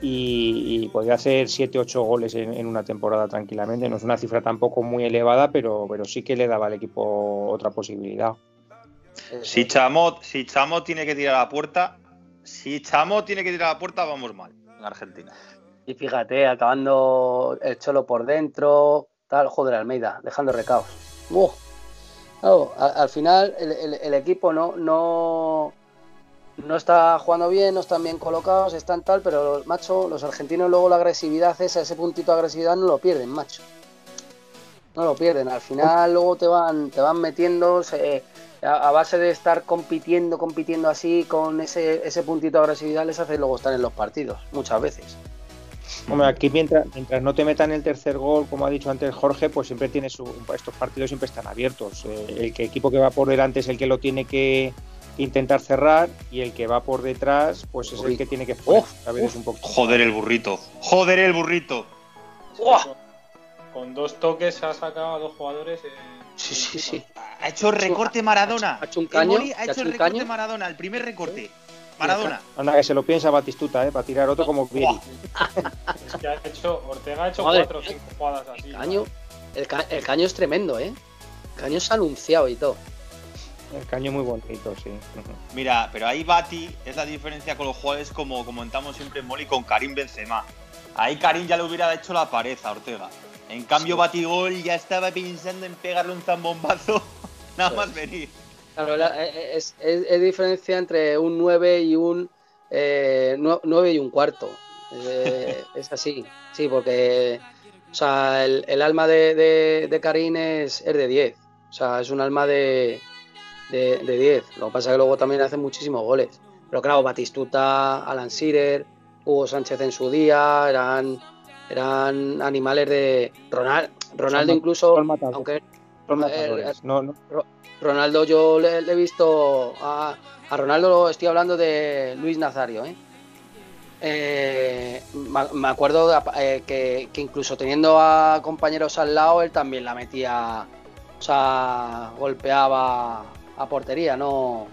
y, y podía hacer 7-8 goles en, en una temporada tranquilamente. No es una cifra tampoco muy elevada, pero, pero sí que le daba al equipo otra posibilidad. Si Chamot, si Chamot tiene que tirar a la puerta, si Chamot tiene que tirar a la puerta, vamos mal en Argentina. Y fíjate, acabando el Cholo por dentro, joder, Almeida, dejando recaos. Al, al final el, equipo no, no, no está jugando bien, no están bien colocados, están tal, pero macho, los argentinos luego la agresividad esa, ese puntito de agresividad no lo pierden, macho. No lo pierden. Al final luego te van, te van metiendo a base de estar compitiendo, compitiendo así con ese, ese puntito de agresividad les hace luego estar en los partidos, muchas veces. Hombre, aquí mientras, mientras no te metan el tercer gol, como ha dicho antes Jorge, pues siempre tienes su- estos partidos siempre están abiertos. Eh, el que- equipo que va por delante es el que lo tiene que intentar cerrar y el que va por detrás, pues es el que tiene que veces un poco. Joder el burrito. Joder el burrito. ¡Uah! Con, dos toques ha sacado a dos jugadores. eh, Sí, sí, sí. Ha hecho recorte Maradona. Ha hecho un El caño, Moli ha ha hecho hecho el un recorte caño. Maradona, el primer recorte. Maradona. Anda, que se lo piensa Batistuta, ¿eh? para tirar otro como Vieri. Es que ha hecho, Ortega ha hecho Madre cuatro o cinco jugadas así. El caño, el, ca- el caño es tremendo, ¿eh? El caño es anunciado y todo. El caño muy bonito, sí. Mira, pero ahí Bati es la diferencia con los jugadores como comentamos siempre en Moli con Karim Benzema. Ahí Karim ya le hubiera hecho la pared a Ortega. En cambio, Batigol ya estaba pensando en pegarle un zambombazo nada más venir. Claro, la- eh, es, es- es diferencia entre un 9 y un eh, 9 y un cuarto. Eh, es así, sí, porque o sea, el, el alma de, de, de Karim es, es de 10. O sea, es un alma de, de, de 10. Lo que pasa es que luego también hace muchísimos goles. Pero claro, Batistuta, Alan Shearer, Hugo Sánchez en su día, eran, eran animales de. Ronald, Ronaldo incluso, aunque Eh. No, no, Ronaldo, yo le, le he visto a, a Ronaldo, estoy hablando de Luis Nazario, ¿eh? Eh, me me acuerdo de- eh, que, que incluso teniendo a compañeros al lado, él también la metía, o sea, golpeaba a portería, no,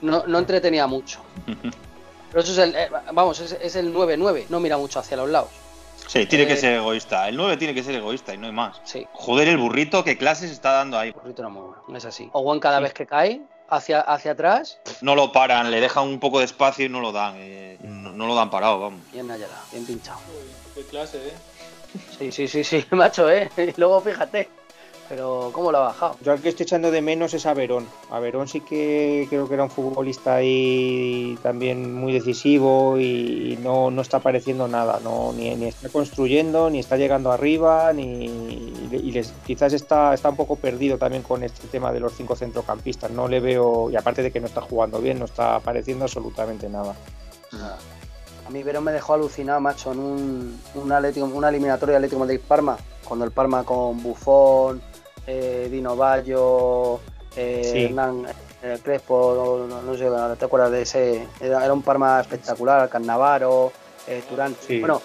no, no entretenía mucho. Pero eso es el, eh, vamos, es, es el 9-9, no mira mucho hacia los lados. Sí, tiene que Eh, ser egoísta. El 9 tiene que ser egoísta y no hay más. Sí, Joder, el burrito, qué clases está dando ahí. burrito no muy bueno, es así. Owen cada vez que cae hacia, hacia atrás, No lo paran, le dejan un poco de espacio y no lo dan. eh, no, no lo dan parado, vamos. bien Nayara, bien pinchado. Uy, qué clase, ¿eh? Sí, sí, sí, sí, macho, ¿eh? Y luego fíjate, pero ¿cómo lo ha bajado? Yo al que estoy echando de menos es a Verón. A Verón sí que creo que era un futbolista ahí también muy decisivo y no, no está apareciendo nada. No, ni, ni está construyendo, ni está llegando arriba, ni y les- quizás está, está un poco perdido también con este tema de los cinco centrocampistas. No le veo, y aparte de que no está jugando bien, no está apareciendo absolutamente nada. A mí Verón me dejó alucinado, macho, en un, un Atlético, una eliminatoria de Atlético de Madrid-Parma, cuando el Parma con Bufón, eh, Dino Bayo, eh, Sí. Hernán eh, Crespo, no, no sé, ¿no ¿te acuerdas de ese? Era, era un Parma espectacular, Cannavaro, eh, Turán. Sí. Bueno,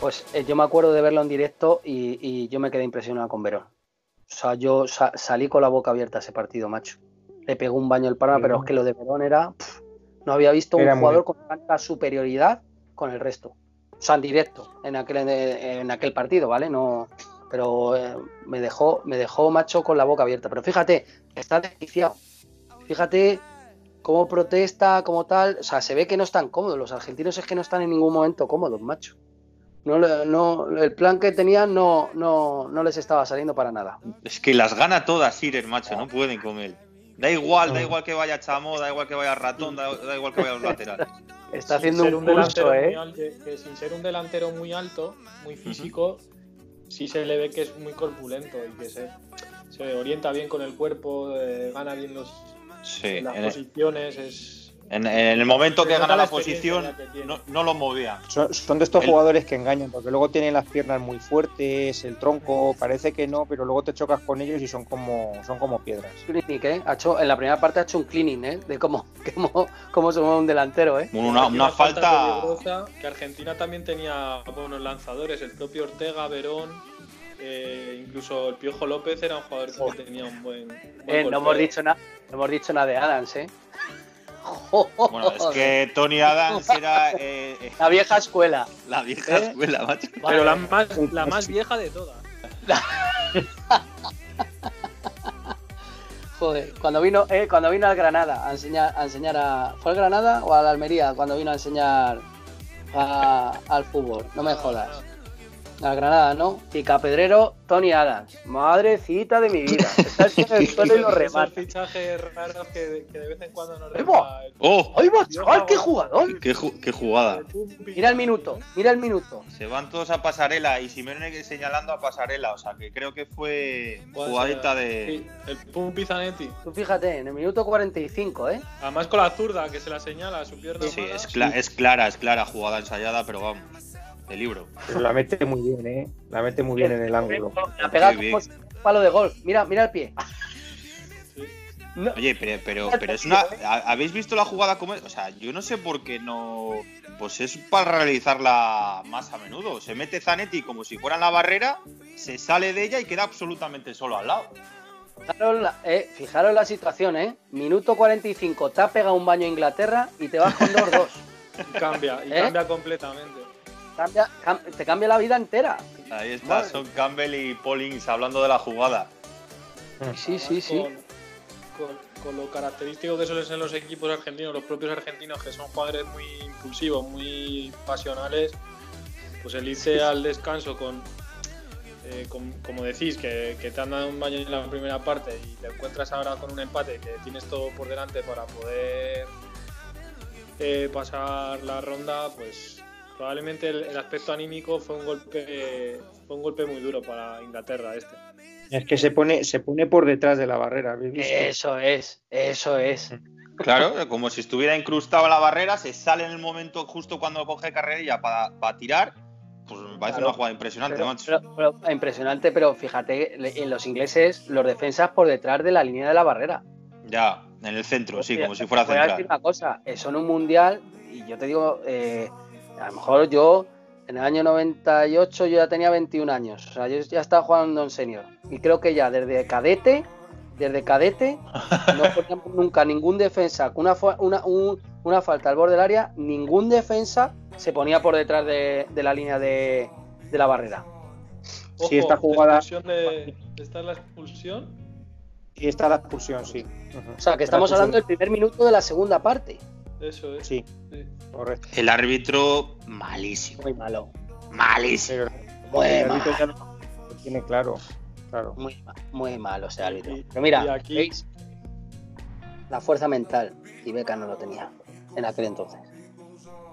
pues yo me acuerdo de verlo en directo y, y yo me quedé impresionado con Verón. O sea, yo sa- salí con la boca abierta a ese partido, macho. Le pegó un baño el Parma, Sí. pero es que lo de Verón era... no había visto Era un muy- jugador con tanta superioridad con el resto. O sea, en directo, en aquel, en aquel partido, ¿vale? No, pero eh, me dejó, me dejó macho con la boca abierta. Pero fíjate, está desquiciado. Fíjate cómo protesta, como tal. O sea, se ve que no están cómodos. Los argentinos es que no están en ningún momento cómodos, macho. No, no, el plan que tenían no, no, no les estaba saliendo para nada. Es que las gana todas Sirer, macho, no pueden con él. Da igual, da igual que vaya Chamo, da igual que vaya Ratón, da, da igual que vaya los laterales. Está Sin haciendo ser un delantero muy ¿eh? alto, que sin ser un delantero muy alto, muy físico, sí se le ve que es muy corpulento y que se, se orienta bien con el cuerpo, eh, gana bien los, Sí, las el, posiciones, es en- en el momento que gana la la posición, no, no lo movía. Son, son de estos El- jugadores que engañan, porque luego tienen las piernas muy fuertes, el tronco, parece que no, pero luego te chocas con ellos y son como, son como piedras. Clinic, ¿eh? Ha hecho, en la primera parte ha hecho un cleaning, ¿eh? De cómo, cómo, cómo se mueve un delantero, ¿eh? Una, una, Una falta. que Argentina también tenía buenos lanzadores, el propio Ortega, Verón, eh, incluso el Piojo López era un jugador que tenía un buen. buen Eh, no hemos dicho nada, no hemos dicho nada de Adams, ¿eh? Bueno, es que Tony Adams era eh, eh, La vieja escuela. la vieja ¿Eh? escuela, macho. Pero la más, la más vieja de todas. Joder, cuando vino, eh, cuando vino al Granada a enseñar, a enseñar a. ¿Fue al Granada o a la Almería cuando vino a enseñar a- al fútbol? No me jodas. Al Granada, ¿no? Picapedrero, Tony Adams. Madrecita de mi vida. Está en el suelo y lo Esos remata. fichajes raros que, que de vez en cuando nos ¡Ahí deja va! el- ¡Oh! ¡Ay, va, chaval! ¡Qué jugador! ¡Qué, ju- qué jugada! Mira el minuto, mira el minuto. Se van todos a pasarela y Simeone señalando a pasarela, o sea que creo que fue jugadita de. sí, el Pumpi Zanetti. Tú fíjate, en el minuto 45, ¿eh? Además con la zurda que se la señala a su pierna. Sí, es, cla- es clara, es clara, jugada ensayada, pero vamos, de libro. Pero la mete muy bien, ¿eh? La mete muy bien en el ángulo. La pega como un palo de golf. Mira, mira el pie. Sí. No, Oye, pero, pero, pero es una. ¿ha- ¿Habéis visto la jugada como es? O sea, yo no sé por qué no. Pues es para realizarla más a menudo. Se mete Zanetti como si fuera en la barrera, se sale de ella y queda absolutamente solo al lado. Fijaros la, eh, fijaros la situación, ¿eh? Minuto 45, te ha pegado un baño a Inglaterra y te vas con 2-2. Y cambia, y ¿Eh? cambia completamente. Cambia- cam- te cambia la vida entera. Ahí está, Madre. son Campbell y Paulings hablando de la jugada. Sí, sí, sí. Con, con- con lo característico que suelen ser los equipos argentinos, los propios argentinos, que son jugadores muy impulsivos, muy pasionales, pues el irse al descanso con, eh, con- como decís, que, que te han dado un baño en la primera parte y te encuentras ahora con un empate, que tienes todo por delante para poder eh, pasar la ronda, pues probablemente el, el aspecto anímico fue un golpe fue un golpe muy duro para Inglaterra este. Es que se pone, se pone por detrás de la barrera. Eso es, eso es. Claro, como si estuviera incrustado la barrera, se sale en el momento justo cuando coge carrerilla para, para tirar. Pues me parece Claro. una jugada impresionante, Pero- macho. pero- pero impresionante, pero fíjate, en los ingleses, los defensas por detrás de la línea de la barrera. Ya, en el centro, sí, como si fuera te voy a decir central. una cosa, eso en un mundial, y yo te digo, eh, a lo mejor yo en el año 98 yo ya tenía 21 años, o sea, yo ya estaba jugando en senior. Y creo que ya desde cadete, desde cadete, no poníamos nunca ningún defensa con una, una, un- una falta al borde del área, ningún defensa se ponía por detrás de, de la línea de, de la barrera. Sí, esta jugada- expulsión de- ¿Esta es la expulsión? Y está la expulsión, sí. O sea, que estamos La hablando del primer minuto de la segunda parte. Eso es. Sí, Sí. correcto. El árbitro, malísimo. Muy malo. Malísimo. Pero Muy el malo. árbitro ya lo lo tiene claro. Claro. Muy, ma- muy malo ese árbitro. Y- Pero mira, aquí- ¿veis? La fuerza mental. Y Beca no lo tenía en aquel entonces.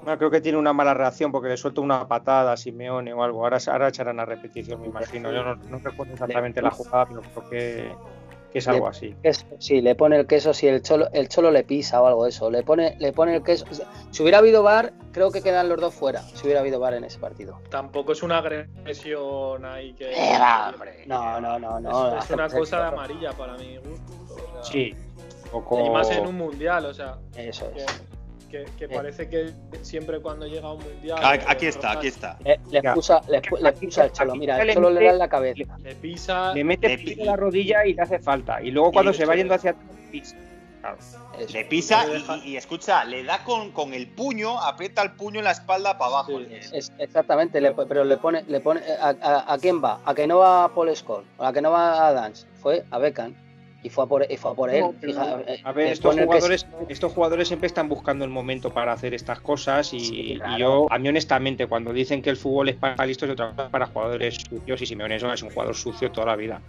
Bueno, creo que tiene una mala reacción porque le suelta una patada a Simeone o algo. Ahora, ahora echarán a repetición, me imagino. Yo no, no recuerdo exactamente la jugada, pero creo que, es algo así. Sí, le pone el queso si el cholo, el cholo le pisa o algo de eso. Le pone, le pone el queso. Si hubiera habido bar, creo que quedan los dos fuera. Si hubiera habido bar en ese partido. Tampoco es una agresión ahí que. No, no, no, no. es, es una cosa de amarilla para mi gusto. o sea, Sí. Poco- Y más en un mundial, o sea, Eso es. que- que Eh. parece que siempre cuando llega un mundial. Ah, Aquí está, aquí está. Le, le Ya. expusa, le, expu- le expusa el cholo. Mira, el cholo le da en la cabeza. Le pisa. Le mete Le primero pi- la rodilla y le hace falta. Y luego cuando Y se va yendo hacia atrás, pisa. Claro. Le pisa Le y, deja- y- y escucha, le da con, con el puño, aprieta el puño en la espalda para abajo. Sí. Es- exactamente, le- pero le pone, le pone a, a- a quién va, a que no va a Paul o a que no va a Dance, fue a Beckham. Y fue a por, y fue a por él. Fija, eh, a ver, estos jugadores, estos jugadores siempre están buscando el momento para hacer estas cosas y, yo, a mí honestamente, cuando dicen que el fútbol es para listos y otra cosa para jugadores sucios y Simeone es un jugador sucio toda la vida.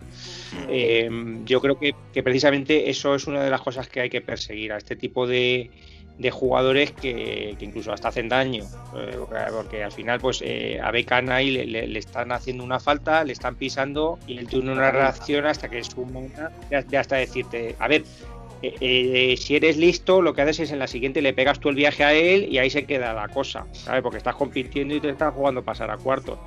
Eh, yo creo que, que precisamente eso es una de las cosas que hay que perseguir a este tipo de de jugadores que, incluso hasta hacen daño, eh, porque al final pues eh, a Becan ahí le, están haciendo una falta, le están pisando y él tiene una reacción hasta que es un de hasta decirte, a ver, eh, si eres listo, lo que haces es en la siguiente le pegas tú el viaje a él y ahí se queda la cosa, ¿sabes? Porque estás compitiendo y te estás jugando pasar a cuartos.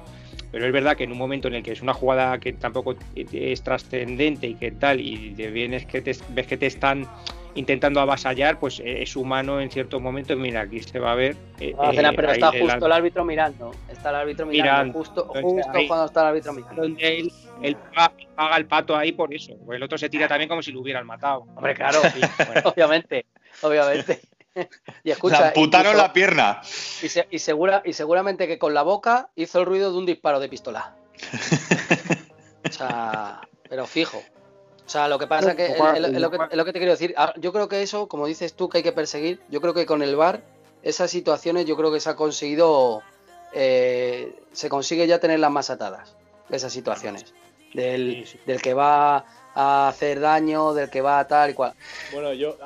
Pero es verdad que en un momento en el que es una jugada que tampoco es trascendente y que tal, y te vienes que te, ves que te están intentando avasallar, pues eh, es humano en ciertos momentos. Mira, aquí se va a ver. Eh, eh, pero está justo el árbitro mirando. Está el árbitro mirando. justo, justo cuando está el árbitro mirando. Donde él, paga, el pato ahí por eso. Pues el otro se tira también como si lo hubieran matado. Hombre, claro, obviamente. Obviamente. Y escucha, Le amputaron la pierna. Y, segura, y seguramente que con la boca hizo el ruido de un disparo de pistola. o sea, pero fijo. O sea, lo que pasa que es, lo, que te quiero decir. Yo creo que eso, como dices tú, que hay que perseguir. Yo creo que con el VAR, esas situaciones, yo creo que se ha conseguido. Eh, se consigue ya tenerlas más atadas. Esas situaciones. Del, del que va a hacer daño, del que va a tal y cual. Bueno, yo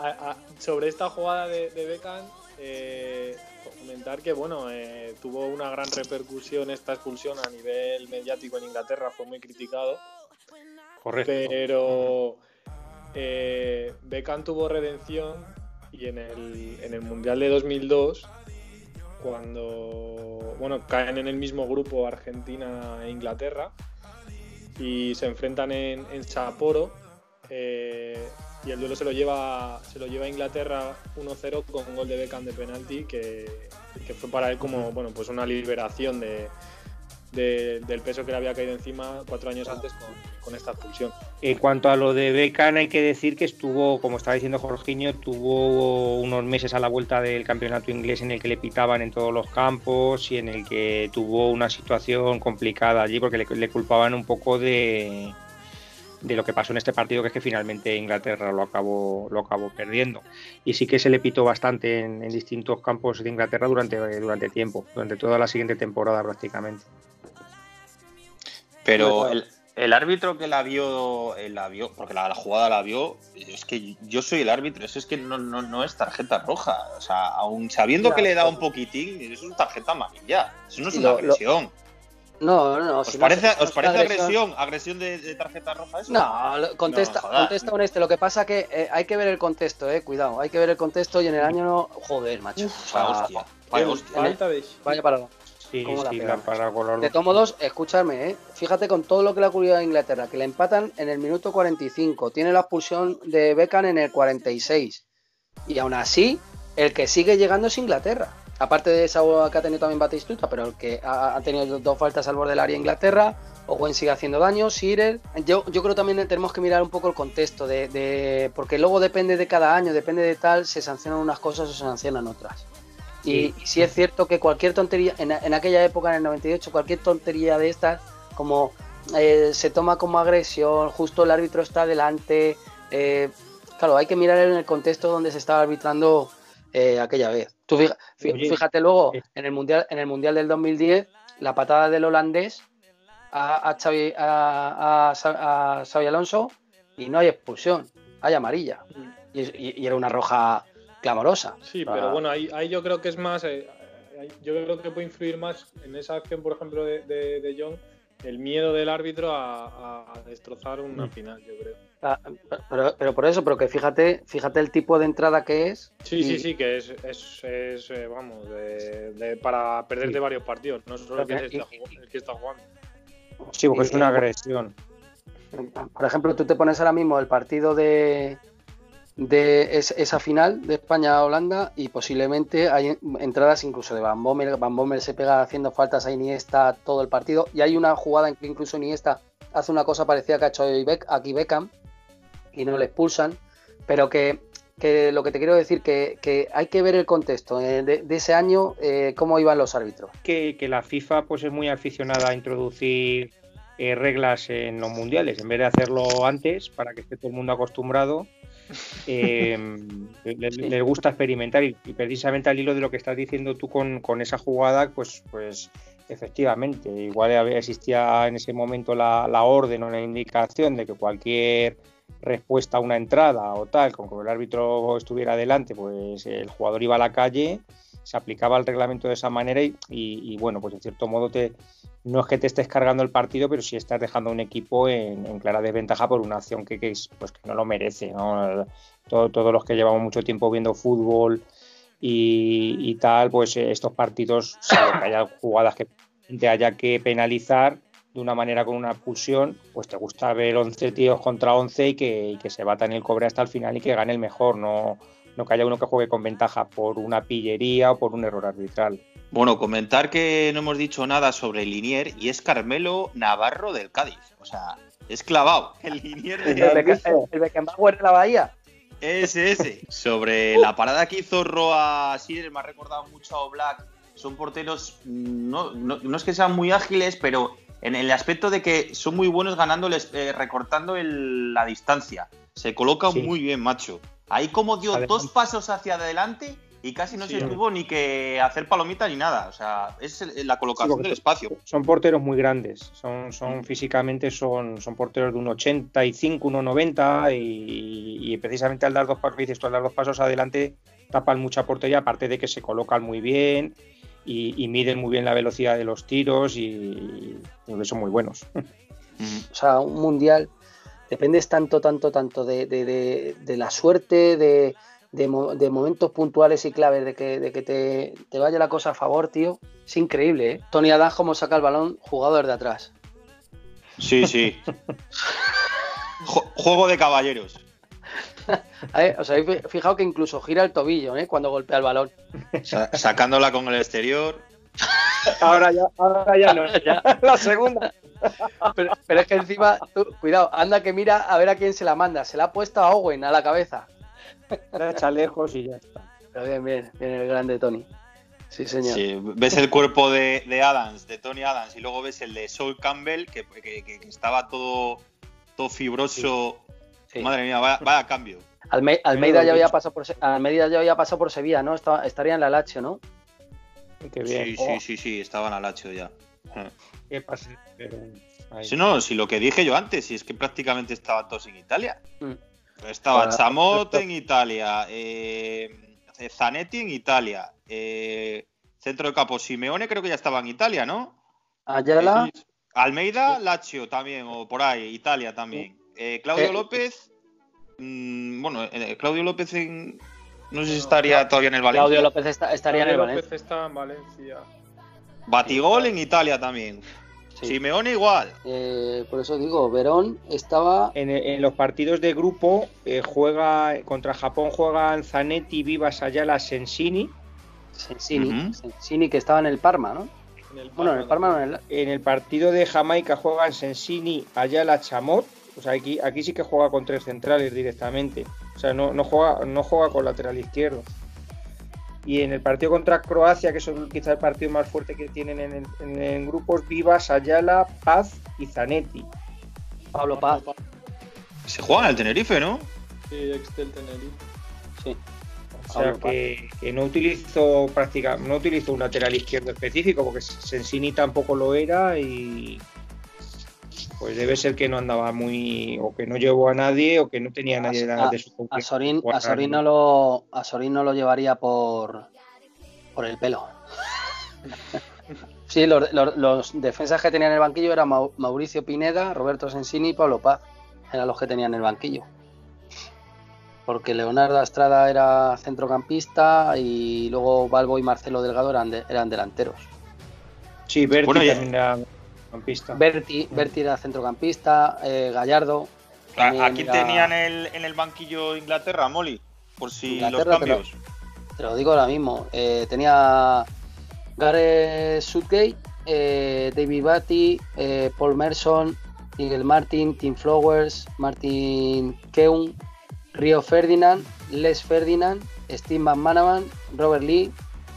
sobre esta jugada de, de Beckham, eh, comentar que bueno, eh, tuvo una gran repercusión esta expulsión a nivel mediático en Inglaterra, fue muy criticado. Pero eh, Beckham tuvo redención y en el, en el Mundial de 2002, cuando bueno, caen en el mismo grupo Argentina e Inglaterra y se enfrentan en, en Sapporo eh, y el duelo se lo lleva se lo lleva a Inglaterra 1-0 con un gol de Beckham de penalti que, que fue para él como bueno pues una liberación de, del peso que le había caído encima cuatro años antes con, esta expulsión. En cuanto a lo de Becan, hay que decir que estuvo, como estaba diciendo Jorginho, tuvo unos meses a la vuelta del campeonato inglés en el que le pitaban en todos los campos y en el que tuvo una situación complicada allí porque le, culpaban un poco de, de lo que pasó en este partido, que es que finalmente Inglaterra lo acabó, lo acabó perdiendo. Y sí que se le pitó bastante en, en distintos campos de Inglaterra durante, durante tiempo, durante toda la siguiente temporada prácticamente. Pero el, árbitro que la vio, eh, la vio porque la, jugada la vio, es que yo soy el árbitro, eso es que no, no, es tarjeta roja. O sea, aún sabiendo que le da un poquitín, eso es tarjeta amarilla. Eso no es una agresión. No, no, ¿Os parece, ¿os parece agresión, agresión de, tarjeta roja eso? No, contesta, contesta con este. Lo que pasa que eh, hay que ver el contexto, eh, cuidado, hay que ver el contexto y en el año no. Joder, macho. hostia, vaya, hostia. Vaya para de todos modos, escúchame, ¿eh? fíjate con todo lo que le ha ocurrido a Inglaterra, que le empatan en el minuto 45, tiene la expulsión de Beckham en el 46, y aún así, el que sigue llegando es Inglaterra. Aparte de esa que ha tenido también Batistuta, pero el que ha, tenido dos faltas al borde del área Inglaterra, Owen sigue haciendo daño, Sirer. Yo, yo creo también tenemos que mirar un poco el contexto, de, porque luego depende de cada año, depende de tal, se sancionan unas cosas o se sancionan otras. Y, si es cierto que cualquier tontería, en, aquella época, en el 98, cualquier tontería de estas, como eh, se toma como agresión, justo el árbitro está delante, eh, claro, hay que mirar en el contexto donde se estaba arbitrando eh, aquella vez. Tú fíjate, luego, en el, mundial, en el Mundial del 2010, la patada del holandés a, a, Xavi, a, Alonso y no hay expulsión, hay amarilla. Mm. y era una roja clamorosa. Sí, pero bueno, ahí, yo creo que es más, eh, yo creo que puede influir más en esa acción, por ejemplo, de, de, John, el miedo del árbitro a, destrozar una mm. final, yo creo. Ah, pero, por eso, pero que fíjate, fíjate el tipo de entrada que es. Sí, sí, sí, que es, es, eh, vamos, de, para perderte varios partidos, no solo el que, está, el que está jugando. Sí, porque es una agresión. Por ejemplo, tú te pones ahora mismo el partido de, de esa final de España-Holanda y posiblemente hay entradas incluso de Van Bommel. Van Bommel se pega haciendo faltas a Iniesta todo el partido y hay una jugada en que incluso Iniesta hace una cosa parecida que ha hecho aquí Beckham y no le expulsan, pero que, lo que te quiero decir que, que hay que ver el contexto eh, de, ese año, eh, cómo iban los árbitros. Que, que, la FIFA pues es muy aficionada a introducir eh, reglas en los mundiales. En vez de hacerlo antes, para que esté todo el mundo acostumbrado, eh, les, gusta experimentar. Y, precisamente al hilo de lo que estás diciendo tú con, esa jugada, pues, pues efectivamente, igual existía en ese momento la, la orden o la indicación de que cualquier respuesta a una entrada o tal, con que el árbitro estuviera adelante, pues el jugador iba a la calle, se aplicaba el reglamento de esa manera y, bueno, pues en cierto modo te, no es que te estés cargando el partido, pero sí estás dejando a un equipo en, clara desventaja por una acción que, pues, que no lo merece. todos los que llevamos mucho tiempo viendo fútbol y, tal, pues estos partidos, que haya jugadas que te haya que penalizar, de una manera con una pulsión, pues te gusta ver 11 tíos contra 11 y que, que se batan el cobre hasta el final y que gane el mejor, no, no que haya uno que juegue con ventaja por una pillería o por un error arbitral. Bueno, comentar que no hemos dicho nada sobre Linier y es Carmelo Navarro del Cádiz. O sea, es clavado. El Linier de... El, Beckenbauer de la Bahía. Ese, ese. Sobre la parada que hizo Roa Sirer, me ha recordado mucho a Oblak. Son porteros, no, no es que sean muy ágiles, pero en el aspecto de que son muy buenos ganándoles, eh, recortando la distancia. Se coloca muy bien, macho. Ahí como dio dos pasos hacia adelante y casi no se tuvo ni que hacer palomita ni nada. O sea, es la colocación del espacio. Son porteros muy grandes. Son, son mm. físicamente son, son porteros de un 85, 1,90 y, y precisamente al dar dos pasos, dices tú, al dar dos pasos adelante tapan mucha portería, aparte de que se colocan muy bien y, miden muy bien la velocidad de los tiros y, son muy buenos. O sea, un mundial dependes tanto, tanto, tanto de, la suerte, de, momentos puntuales y claves, de que, de que te, vaya la cosa a favor, tío. Es increíble, ¿eh? Tony Adán como saca el balón jugador de atrás. Sí, sí. Juego de caballeros. os habéis fijado que incluso gira el tobillo ¿eh? cuando golpea el balón. sacándola con el exterior. Ahora ya, ahora ya no. La segunda. Pero, es que encima, cuidado, anda que mira a ver a quién se la manda. Se la ha puesto a Owen a la cabeza. La echa lejos y ya está. Pero bien, bien, bien el grande Tony. Sí, señor. ves el cuerpo de, Adams, de Tony Adams, y luego ves el de Saul Campbell, que, estaba todo, todo fibroso. Madre mía, vaya, cambio. Almeida, ya había pasado por, Almeida ya había pasado por Sevilla, ¿no? estaría en la Lazio, ¿no? Sí, sí, oh. sí, sí, estaba en la Lazio ya. ¿Qué pasa? Si no, si lo que dije yo antes, si es que prácticamente estaban todos en Italia. Mm. Estaba Chamot en Italia, eh, Zanetti en Italia, eh, centro de campo Simeone creo que ya estaba en Italia, ¿no? Ayala. Almeida, Lazio también, o por ahí, Italia también. Eh, Claudio López, mm, bueno, Claudio López en, no sé si estaría todavía en el Valencia. Claudio López estaría en el Valencia. López está en Valencia. Batigol en Italia también. Simeone igual. Eh, por eso digo, Verón estaba. En, los partidos de grupo eh, juega contra Japón juegan Zanetti, Vivas, Ayala, Sensini. Sensini, Sensini que estaba en el Parma, ¿no? bueno, en el Parma en el... en el partido de Jamaica juegan Sensini, Ayala, Chamot. O sea, aquí, aquí sí que juega con tres centrales directamente. O sea, no, no, juega, no juega con lateral izquierdo. Y en el partido contra Croacia, que es quizá el partido más fuerte que tienen en, grupos, Vivas, Ayala, Paz y Zanetti. Pablo Paz. Se juega en el Tenerife, ¿no? Sí, ex del Tenerife. Sí. O sea que, no utilizo prácticamente, no utilizo un lateral izquierdo específico, porque Sensini tampoco lo era y pues debe ser que no andaba muy o que no llevó a nadie o que no tenía a nadie de su a Sorín, a Sorín no lo a Sorín no lo llevaría por por el pelo. Sí los, defensas que tenían en el banquillo eran Mauricio Pineda Roberto Sensini y Pablo Paz. Eran los que tenían en el banquillo. Porque Leonardo Estrada era centrocampista y luego Balbo y Marcelo Delgado eran, eran delanteros. Sí Berti también era Berti, Berti era centrocampista, eh, Gallardo. Aquí tenían el, en el banquillo Inglaterra, Molly, por si los cambios. Te lo, digo ahora mismo. Eh, tenía Gareth Southgate, eh, David Batty, Paul Merson, Miguel Martin, Tim Flowers, Martin Keun, Rio Ferdinand, Les Ferdinand, Steve McManaman, Robert Lee,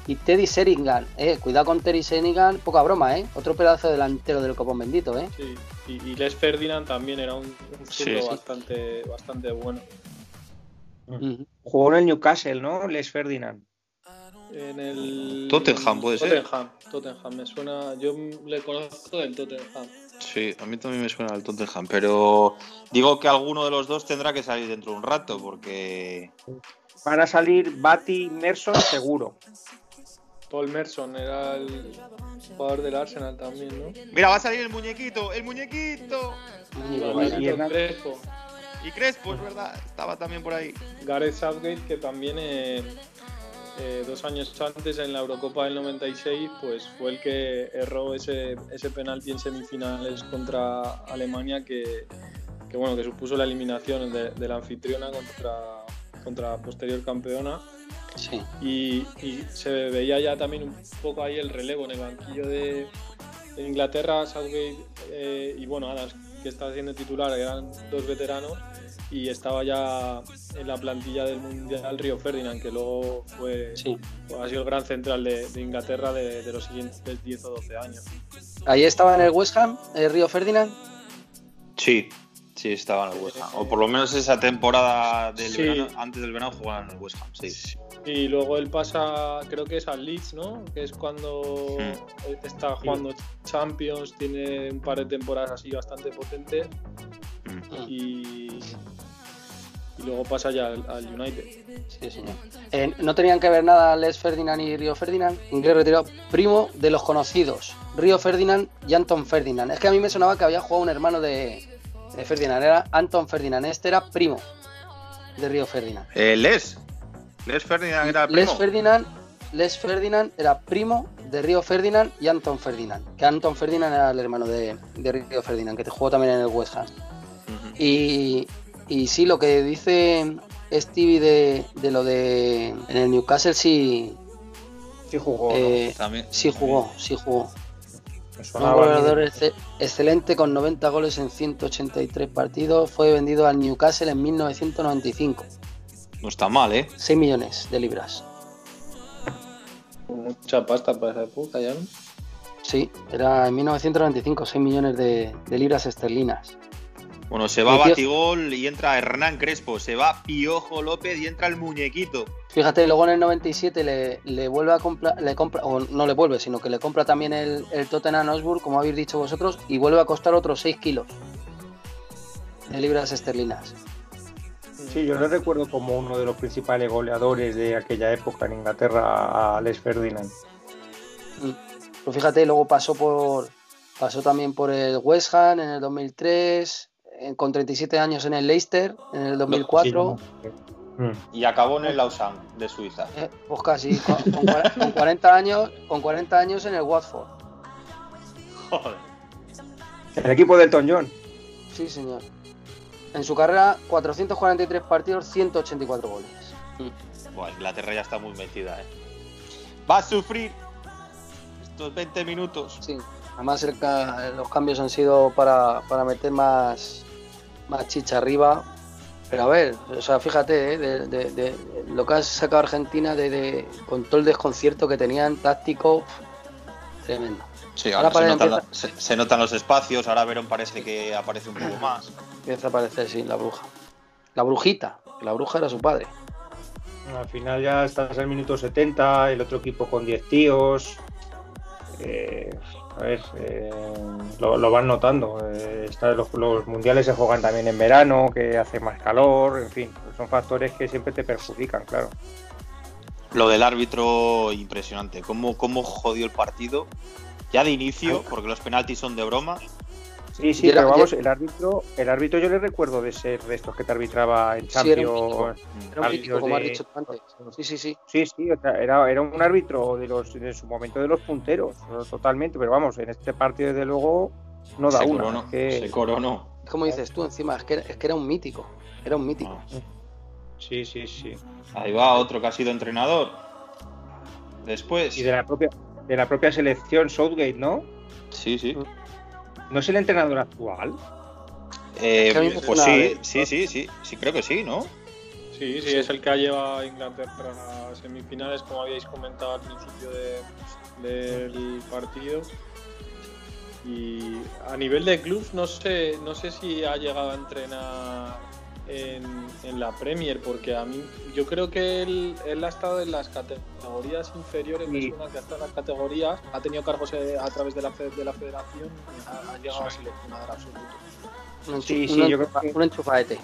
y Teddy Sheringham, eh, cuidado con Teddy Sheringham, poca broma, eh. Otro pedazo delantero del copón bendito, eh. Sí, y, Les Ferdinand también era un, un Sí, zurdo sí. bastante, bastante bueno. Ujú. Jugó en el Newcastle, ¿no? Les Ferdinand. En el Tottenham, puede ser. Tottenham, Tottenham, me suena. Yo le conozco del Tottenham. Sí, a mí también me suena el Tottenham, pero digo que alguno de los dos tendrá que salir dentro de un rato, porque Van a salir Bati Merson seguro. Paul Merson era el jugador del Arsenal también, ¿no? Mira, va a salir el muñequito, el muñequito. Hernán- Crespo. Y Crespo, es verdad, estaba también por ahí. Gareth Southgate, que también eh, eh, dos años antes en la Eurocopa del 96, pues fue el que erró ese, ese penalti en semifinales contra Alemania que, que, bueno, que supuso la eliminación de, de la anfitriona contra, contra la posterior campeona. Sí. Y, y se veía ya también un poco ahí el relevo en el banquillo de, de Inglaterra, Southgate eh, y bueno, Adams, que estaba siendo titular, eran dos veteranos y estaba ya en la plantilla del Mundial Río Ferdinand, que luego fue, Sí. ha sido el gran central de, de Inglaterra de, de los siguientes 10 o 12 años. Ahí estaba en el West Ham, el Río Ferdinand. Sí, sí, estaba en el West Ham. O por lo menos esa temporada del Sí. verano, antes del verano jugaban en el West Ham, sí. Y luego él pasa, creo que es al Leeds, ¿no? Que es cuando Hmm. está jugando Champions, tiene un par de temporadas así bastante potentes. Mm. y, y luego pasa ya al, al United. Sí, señor. Eh, no tenían que ver nada Les Ferdinand y Río Ferdinand. Inglés retirado, primo de los conocidos, Río Ferdinand y Anton Ferdinand. Es que a mí me sonaba que había jugado un hermano de, de Ferdinand, era Anton Ferdinand. Este era primo de Río Ferdinand. Eh, Les. Les Ferdinand era el Les primo. Ferdinand, Les Ferdinand era primo de Río Ferdinand y Anton Ferdinand. Que Anton Ferdinand era el hermano de, de Río Ferdinand, que te jugó también en el West Ham. Y, y sí, lo que dice Stevie de, de lo de en el Newcastle sí, Sí jugó. ¿no? eh, También. sí jugó, sí jugó. Un sonaba a mí. goleador exce- excelente con 90 goles en 183 partidos. Fue vendido al Newcastle en 1995. No está mal, ¿eh? 6 millones de libras. Mucha pasta para esa época ya, ¿no? Sí, era en 1995, 6 millones de, de libras esterlinas. Bueno, se va tío- Batigol y entra Hernán Crespo. Se va Piojo López y entra el muñequito. Fíjate, luego en el 97 le, le vuelve a comprar, le compra, o no le vuelve, sino que le compra también el, el Tottenham Hotspur, como habéis dicho vosotros, y vuelve a costar otros 6 kilos de libras esterlinas. Sí, yo le recuerdo como uno de los principales goleadores de aquella época en Inglaterra a Les Ferdinand. Mm. Pues fíjate, luego pasó por pasó también por el West Ham en el 2003, en- con 37 años en el Leicester en el 2004, Sí. Mm. Y acabó en el Lausanne de Suiza. eh, pues casi con, con cua- con 40 años, con 40 años en el Watford. Joder. El equipo del Elton John. Sí, señor. En su carrera 443 partidos, 184 goles. Buah, Inglaterra ya está muy metida, ¿eh? Va a sufrir estos 20 minutos. Sí. Además el los cambios han sido para, para meter más más chicha arriba. Pero a ver, o sea, fíjate, ¿eh? de, de- de lo que ha sacado Argentina de, de- con todo el desconcierto que tenían táctico, tremendo. Sí, Ahora ahora, se, notan, se- se notan los espacios. Ahora Verón parece que aparece un poco más. Empieza a aparecer, sí, la bruja. La brujita, que la bruja era su padre. Al final ya estás al minuto 70, el otro equipo con 10 tíos. Eh, eh, lo, lo van notando. Eh, está- los, los mundiales se juegan también en verano, que hace más calor, en fin, son factores que siempre te perjudican, claro. Lo del árbitro, impresionante. Cómo, cómo jodió el partido. Ya de inicio, porque los penaltis son de broma. Sí, sí, era- pero vamos, el árbitro, el árbitro yo le recuerdo de ser de estos que te arbitraba en Sí, era un Champions. Era mítico, como has dicho tú antes. Sí, sí, sí. Sí, sí, o sea, era, era un árbitro de los de su momento de los punteros, totalmente, pero vamos, en este partido desde luego no da se, una. coronó, que- se coronó. Es como dices tú, encima, es que, es que era un mítico. Era un mítico. Ah. Sí, sí, sí. Ahí va otro que ha sido entrenador. Después. Y de la propia de la propia selección Southgate, ¿no? Sí, sí. ¿No es el entrenador actual? Eh, Es que pues sí, ¿eh? sí, sí, sí. Sí, creo que sí, ¿no? Sí, sí, es el que ha llevado a Inglaterra a semifinales, como habíais comentado al principio de- del partido. Y a nivel de clubs, no sé, no sé si ha llegado a entrenar en, la Premier, porque a mí yo creo que él, él ha estado en las categorías inferiores, me suena que hasta en las categorías, ha tenido cargos eh, a través de la, de la federación y ha, llegado a seleccionar absoluto. Sí, sí, yo creo que... un enchufadete.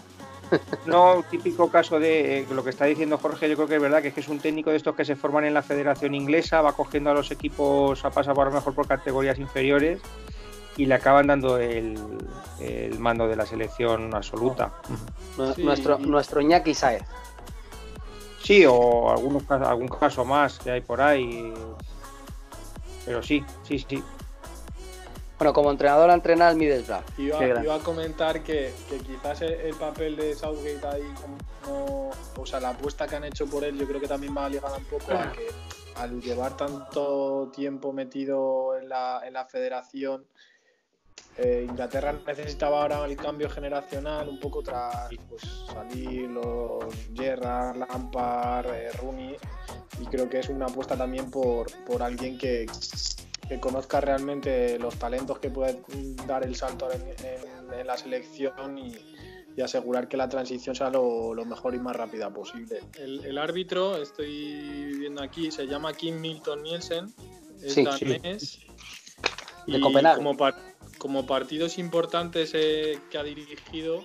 No, típico caso de eh, lo que está diciendo Jorge, yo creo que es verdad, que es que es un técnico de estos que se forman en la Federación Inglesa, va cogiendo a los equipos, a pasar por lo mejor por categorías inferiores y le acaban dando el, mando de la selección absoluta. Nuestro, nuestro Iñaki Saez. Sí, o algunos, algún caso más que hay por ahí. Pero sí, sí, sí. Bueno, como entrenador a entrenar al Middlesbrough. Iba, iba a comentar que, quizás el, papel de Southgate ahí, como, o sea, la apuesta que han hecho por él, yo creo que también va ligada un poco a que al llevar tanto tiempo metido en la, en la federación, eh, Inglaterra necesitaba ahora el cambio generacional un poco tras pues, salir los Gerrard, Lampard, eh, Rooney y creo que es una apuesta también por, por alguien que, que, conozca realmente los talentos que puede dar el salto en, la selección y, asegurar que la transición sea lo, mejor y más rápida posible. El, árbitro, estoy viendo aquí, se llama Kim Milton Nielsen, es danés. De Copenhague. Como, como partidos importantes eh, que ha dirigido,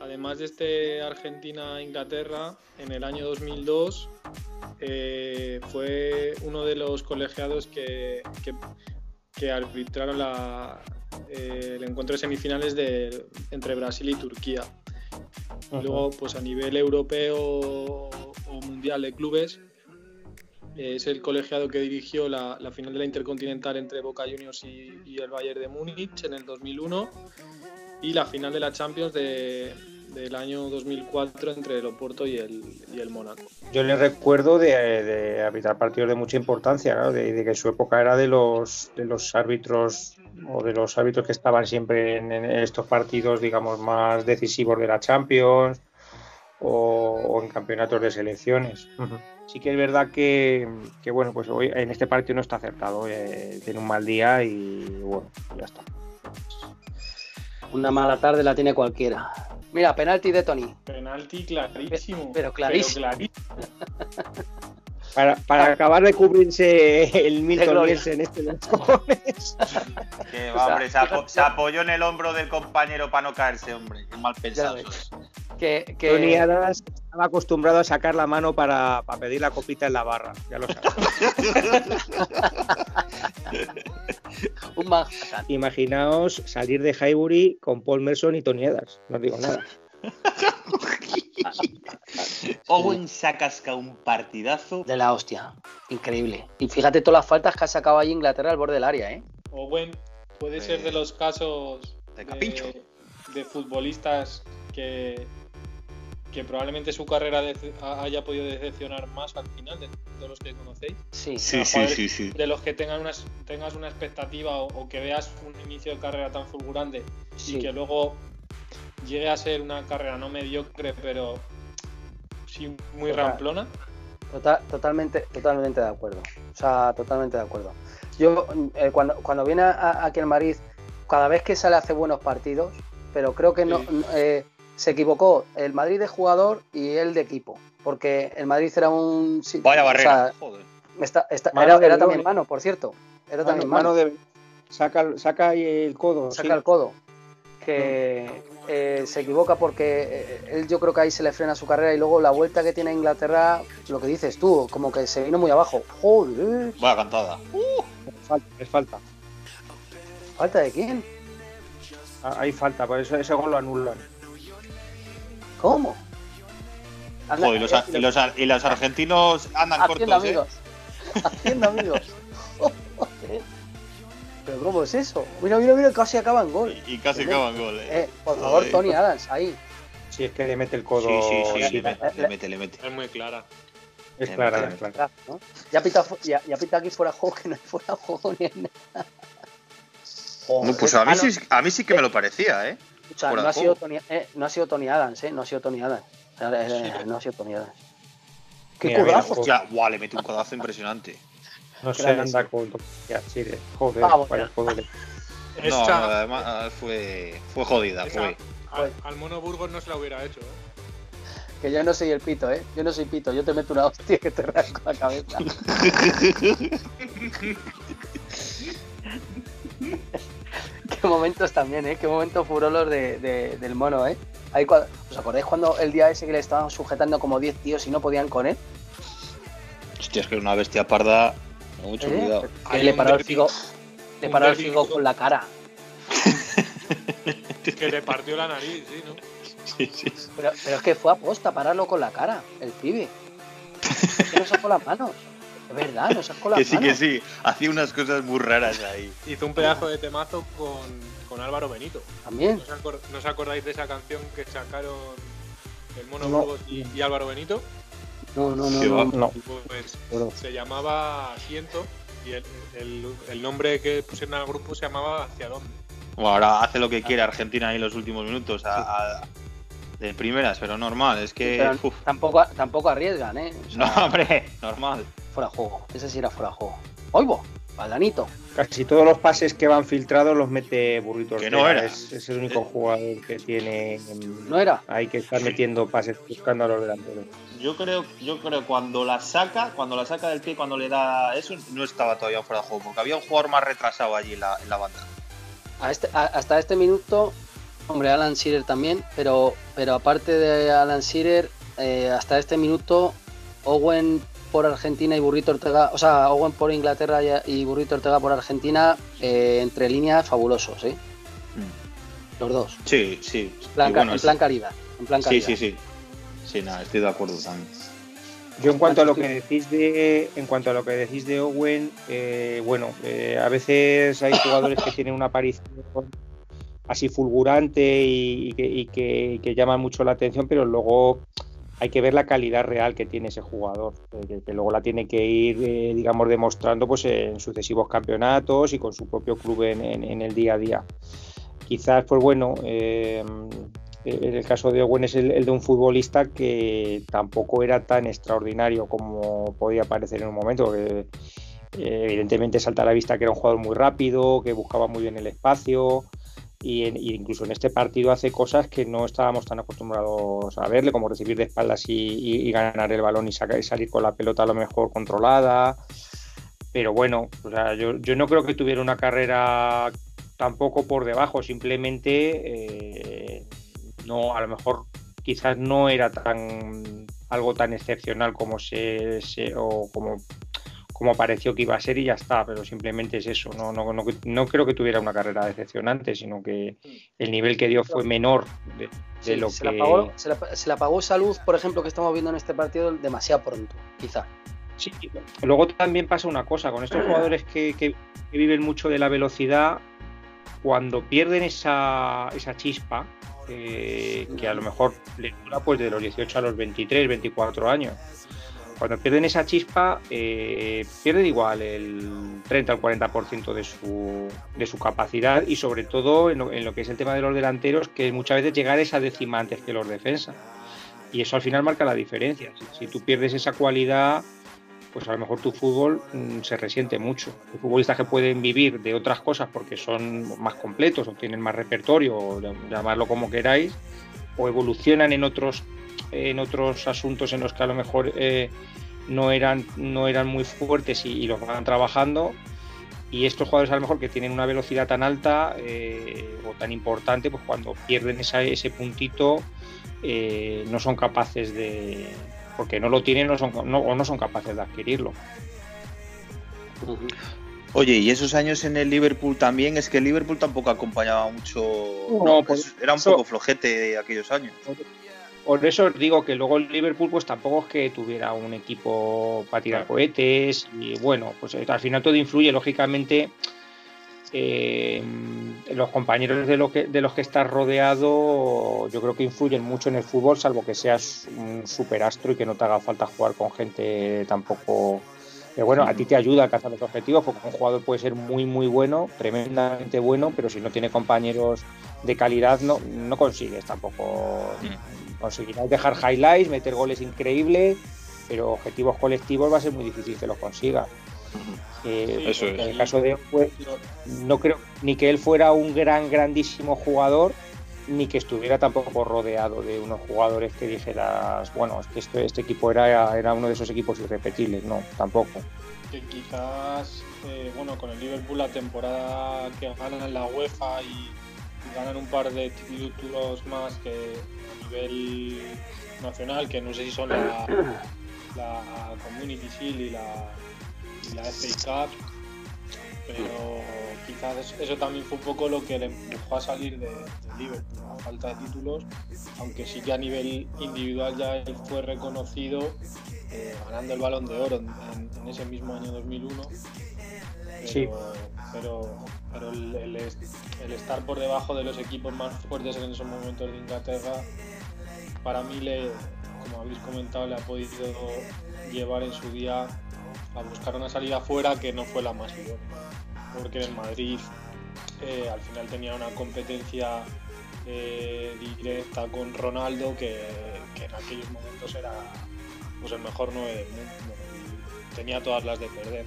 además de este Argentina-Inglaterra, en el año 2002 eh, fue uno de los colegiados que, que, arbitraron eh, el encuentro de semifinales de, entre Brasil y Turquía. Luego, pues a nivel europeo o mundial de clubes, es el colegiado que dirigió la, final de la Intercontinental entre Boca Juniors y, el Bayern de Múnich en el 2001 y la final de la Champions del año 2004 entre el Oporto y el, y el Mónaco. Yo le recuerdo de, arbitrar partidos de mucha importancia, de, de, que su época era de los, de los árbitros o de los árbitros que estaban siempre en, estos partidos, digamos, más decisivos de la Champions o, en campeonatos de selecciones. Sí que es verdad que, bueno, pues hoy en este partido no está acertado, eh, tiene un mal día y bueno, ya está. Una mala tarde la tiene cualquiera. Mira, penalti de Tony. Penalti clarísimo. Pero clarísimo. Para, para, acabar de cubrirse el Milton en este de los cojones. Que va, hombre, se, apoyó en el hombro del compañero para no caerse, hombre. Qué mal pensado. Que, que... Tony Adams estaba acostumbrado a sacar la mano para, para pedir la copita en la barra, ya lo sabes. Un Imaginaos salir de Highbury con Paul Merson y Tony Adams, no digo nada. Owen ha un partidazo. De la hostia. Increíble. Y fíjate todas las faltas que ha sacado ahí Inglaterra al borde del área, ¿eh? Owen puede ser de los casos de, de, futbolistas que, que probablemente su carrera haya podido decepcionar más al final de todos los que conocéis. Sí, sí, sí, sí, De los que tengan una, tengas una expectativa o, que veas un inicio de carrera tan fulgurante y que luego llegue a ser una carrera no mediocre, pero sí muy ramplona. totalmente, totalmente de acuerdo. O sea, totalmente de acuerdo. Yo, eh, cuando, cuando viene aquí en Madrid, cada vez que sale hace buenos partidos, pero creo que no eh, se equivocó el Madrid de jugador y él de equipo. Porque el Madrid era un. Vaya barrera, joder. era, también mano, por cierto. Era también mano. de, saca, saca el codo. Saca el codo. Que, eh, se equivoca porque eh, él yo creo que ahí se le frena su carrera y luego la vuelta que tiene Inglaterra, lo que dices tú, como que se vino muy abajo. Joder. Vaya cantada. es falta. ¿Falta de quién? Ah, hay falta, por eso ese gol lo anulan. ¿Cómo? Joder, y, los, eh, y, los, argentinos andan cortos, amigos. Haciendo amigos. ¿Pero cómo es eso? Mira, mira, mira, casi acaba en gol. Y, casi acaba en gol, eh. eh por favor, Tony Adams, ahí. Si es que le mete el codo. Sí, sí, sí, le, mete, le mete. Es muy clara. Es clara, es clara. Ya, pita, ya, ya, pita aquí fuera juego que no hay fuera juego ni nada. no, pues a mí, sí, a mí sí que me lo parecía, ¿eh? O sea, no ha, sido Tony, eh, no ha sido Tony Adams, ¿eh? No ha sido Tony Adams. Eh, no ha sido Tony Adams. ¡Qué codazo! Hostia, guau, le mete un codazo impresionante. No se anda con Chile. Joder, vaya joder. No, además fue, fue jodida, fue. Al, Mono Burgos no se la hubiera hecho, ¿eh? Que yo no soy el pito, ¿eh? Yo no soy pito, yo te meto una hostia que te rasco la cabeza. Qué momentos también, ¿eh? Qué momentos furolos de, del mono, ¿eh? ¿Os acordáis cuando el día ese que le estaban sujetando como 10 tíos y no podían con él? Hostia, es que era una bestia parda. Mucho ¿Eh? cuidado. le paró el figo, le paró el figo con la cara. que le partió la nariz, sí, ¿no? Sí, sí. Pero, pero es que fue a posta pararlo con la cara, el pibe. Es que no sacó las manos. Es verdad, no sacó las manos. Que sí, que sí. Hacía unas cosas muy raras ahí. Hizo un pedazo de temazo con, con Álvaro Benito. También. ¿No os, acordáis de esa canción que sacaron el Mono y, Álvaro Benito? No, no, no. no, Pues, se llamaba Siento y el, el, el nombre que pusieron al grupo se llamaba Hacia dónde. Bueno, ahora hace lo que quiere Argentina ahí en los últimos minutos de primeras, pero normal, es que. tampoco, tampoco arriesgan, ¿eh? no, hombre, normal. Fuera juego, ese sí era fuera juego. ¡Oigo! Baldanito. Casi todos los pases que van filtrados los mete Burrito Que no era. Es, el único jugador que tiene. No era. Hay que estar metiendo pases buscando a los delanteros. Yo creo, yo creo cuando la saca, cuando la saca del pie, cuando le da eso, no estaba todavía fuera de juego, porque había un jugador más retrasado allí en la banda. Este, hasta este minuto, hombre, Alan Shearer también, pero, pero aparte de Alan Shearer, eh, hasta este minuto, Owen por Argentina y Burrito Ortega, o sea, Owen por Inglaterra y Burrito Ortega por Argentina, eh, entre líneas fabulosos, ¿eh? Mm. Los dos. Sí, sí. en plan caridad. En plan Sí, sí, sí. Sí, nada, estoy de acuerdo también. Yo en cuanto a lo que decís de, en cuanto a lo que decís de Owen, eh, bueno, eh, a veces hay jugadores que tienen una aparición así fulgurante y, que, que, llaman mucho la atención, pero luego hay que ver la calidad real que tiene ese jugador, eh, que, luego la tiene que ir, digamos, demostrando pues en sucesivos campeonatos y con su propio club en, en el día a día. Quizás, pues bueno, el caso de Owen es el, de un futbolista que tampoco era tan extraordinario como podía parecer en un momento. Eh, evidentemente salta a la vista que era un jugador muy rápido, que buscaba muy bien el espacio. Y, incluso en este partido hace cosas que no estábamos tan acostumbrados a verle, como recibir de espaldas y, ganar el balón y, sacar, y salir con la pelota a lo mejor controlada. Pero bueno, yo, yo no creo que tuviera una carrera tampoco por debajo, simplemente eh, no, a lo mejor quizás no era tan algo tan excepcional como se, o como como pareció que iba a ser y ya está, pero simplemente es eso. No, no, no, creo que tuviera una carrera decepcionante, sino que el nivel que dio fue menor de, lo se que. La apagó, se, la, apagó esa luz, por ejemplo, que estamos viendo en este partido demasiado pronto, quizá. Sí, luego también pasa una cosa, con estos jugadores que, que, viven mucho de la velocidad, cuando pierden esa, esa chispa, que a lo mejor le dura pues de los 18 a los 23, 24 años. Cuando pierden esa chispa, eh, pierden igual el 30 al 40% de su, de su capacidad y sobre todo en lo, que es el tema de los delanteros, que muchas veces llegar esa décima antes que los defensas. Y eso al final marca la diferencia. si tú pierdes esa cualidad, pues a lo mejor tu fútbol mm, se resiente mucho. Hay futbolistas que pueden vivir de otras cosas porque son más completos o tienen más repertorio, o llamarlo como queráis, o evolucionan en otros, en otros asuntos en los que a lo mejor eh, no, eran, no eran muy fuertes y, los van trabajando. Y estos jugadores a lo mejor que tienen una velocidad tan alta eh, o tan importante, pues cuando pierden ese puntito eh, no son capaces de, porque no lo tienen no son, o no son capaces de adquirirlo. Oye, y esos años en el Liverpool también, es que el Liverpool tampoco acompañaba mucho. No, pues era un poco flojete de aquellos años. Por eso os digo que luego el Liverpool, pues tampoco es que tuviera un equipo para tirar cohetes. Y bueno, pues al final todo influye, lógicamente. Eh, los compañeros de, lo que, de los que estás rodeado yo creo que influyen mucho en el fútbol, salvo que seas un superastro y que no te haga falta jugar con gente tampoco... Pero bueno, a ti te ayuda a alcanzar los objetivos, porque un jugador puede ser muy, muy bueno, tremendamente bueno, pero si no tiene compañeros de calidad, no, no consigues tampoco. Conseguirás dejar highlights, meter goles increíbles, pero objetivos colectivos va a ser muy difícil que los consigas. Eh, Eso es. En el caso de pues, no creo ni que él fuera un gran, grandísimo jugador, ni que estuviera tampoco rodeado de unos jugadores que dijeras, bueno, es que este, este equipo era, era uno de esos equipos irrepetibles, no, tampoco. Que quizás, eh, bueno, con el Liverpool la temporada que ganan en la UEFA y, ganan un par de títulos más que a nivel nacional, que no sé si son la, Community Shield y la, y la FA Cup, pero quizás eso también fue un poco lo que le empujó a salir de, Liverpool, a falta de títulos, aunque sí que a nivel individual ya él fue reconocido eh, ganando el balón de oro en, ese mismo año 2001. Pero, sí. pero, pero el, estar por debajo de los equipos más fuertes en esos momentos de Inglaterra, para mí, le, como habéis comentado, le ha podido llevar en su día a buscar una salida fuera que no fue la más idónea. Porque en Madrid eh, al final tenía una competencia eh, directa con Ronaldo que, en aquellos momentos era pues, el mejor 9 del mundo. tenía todas las de perder.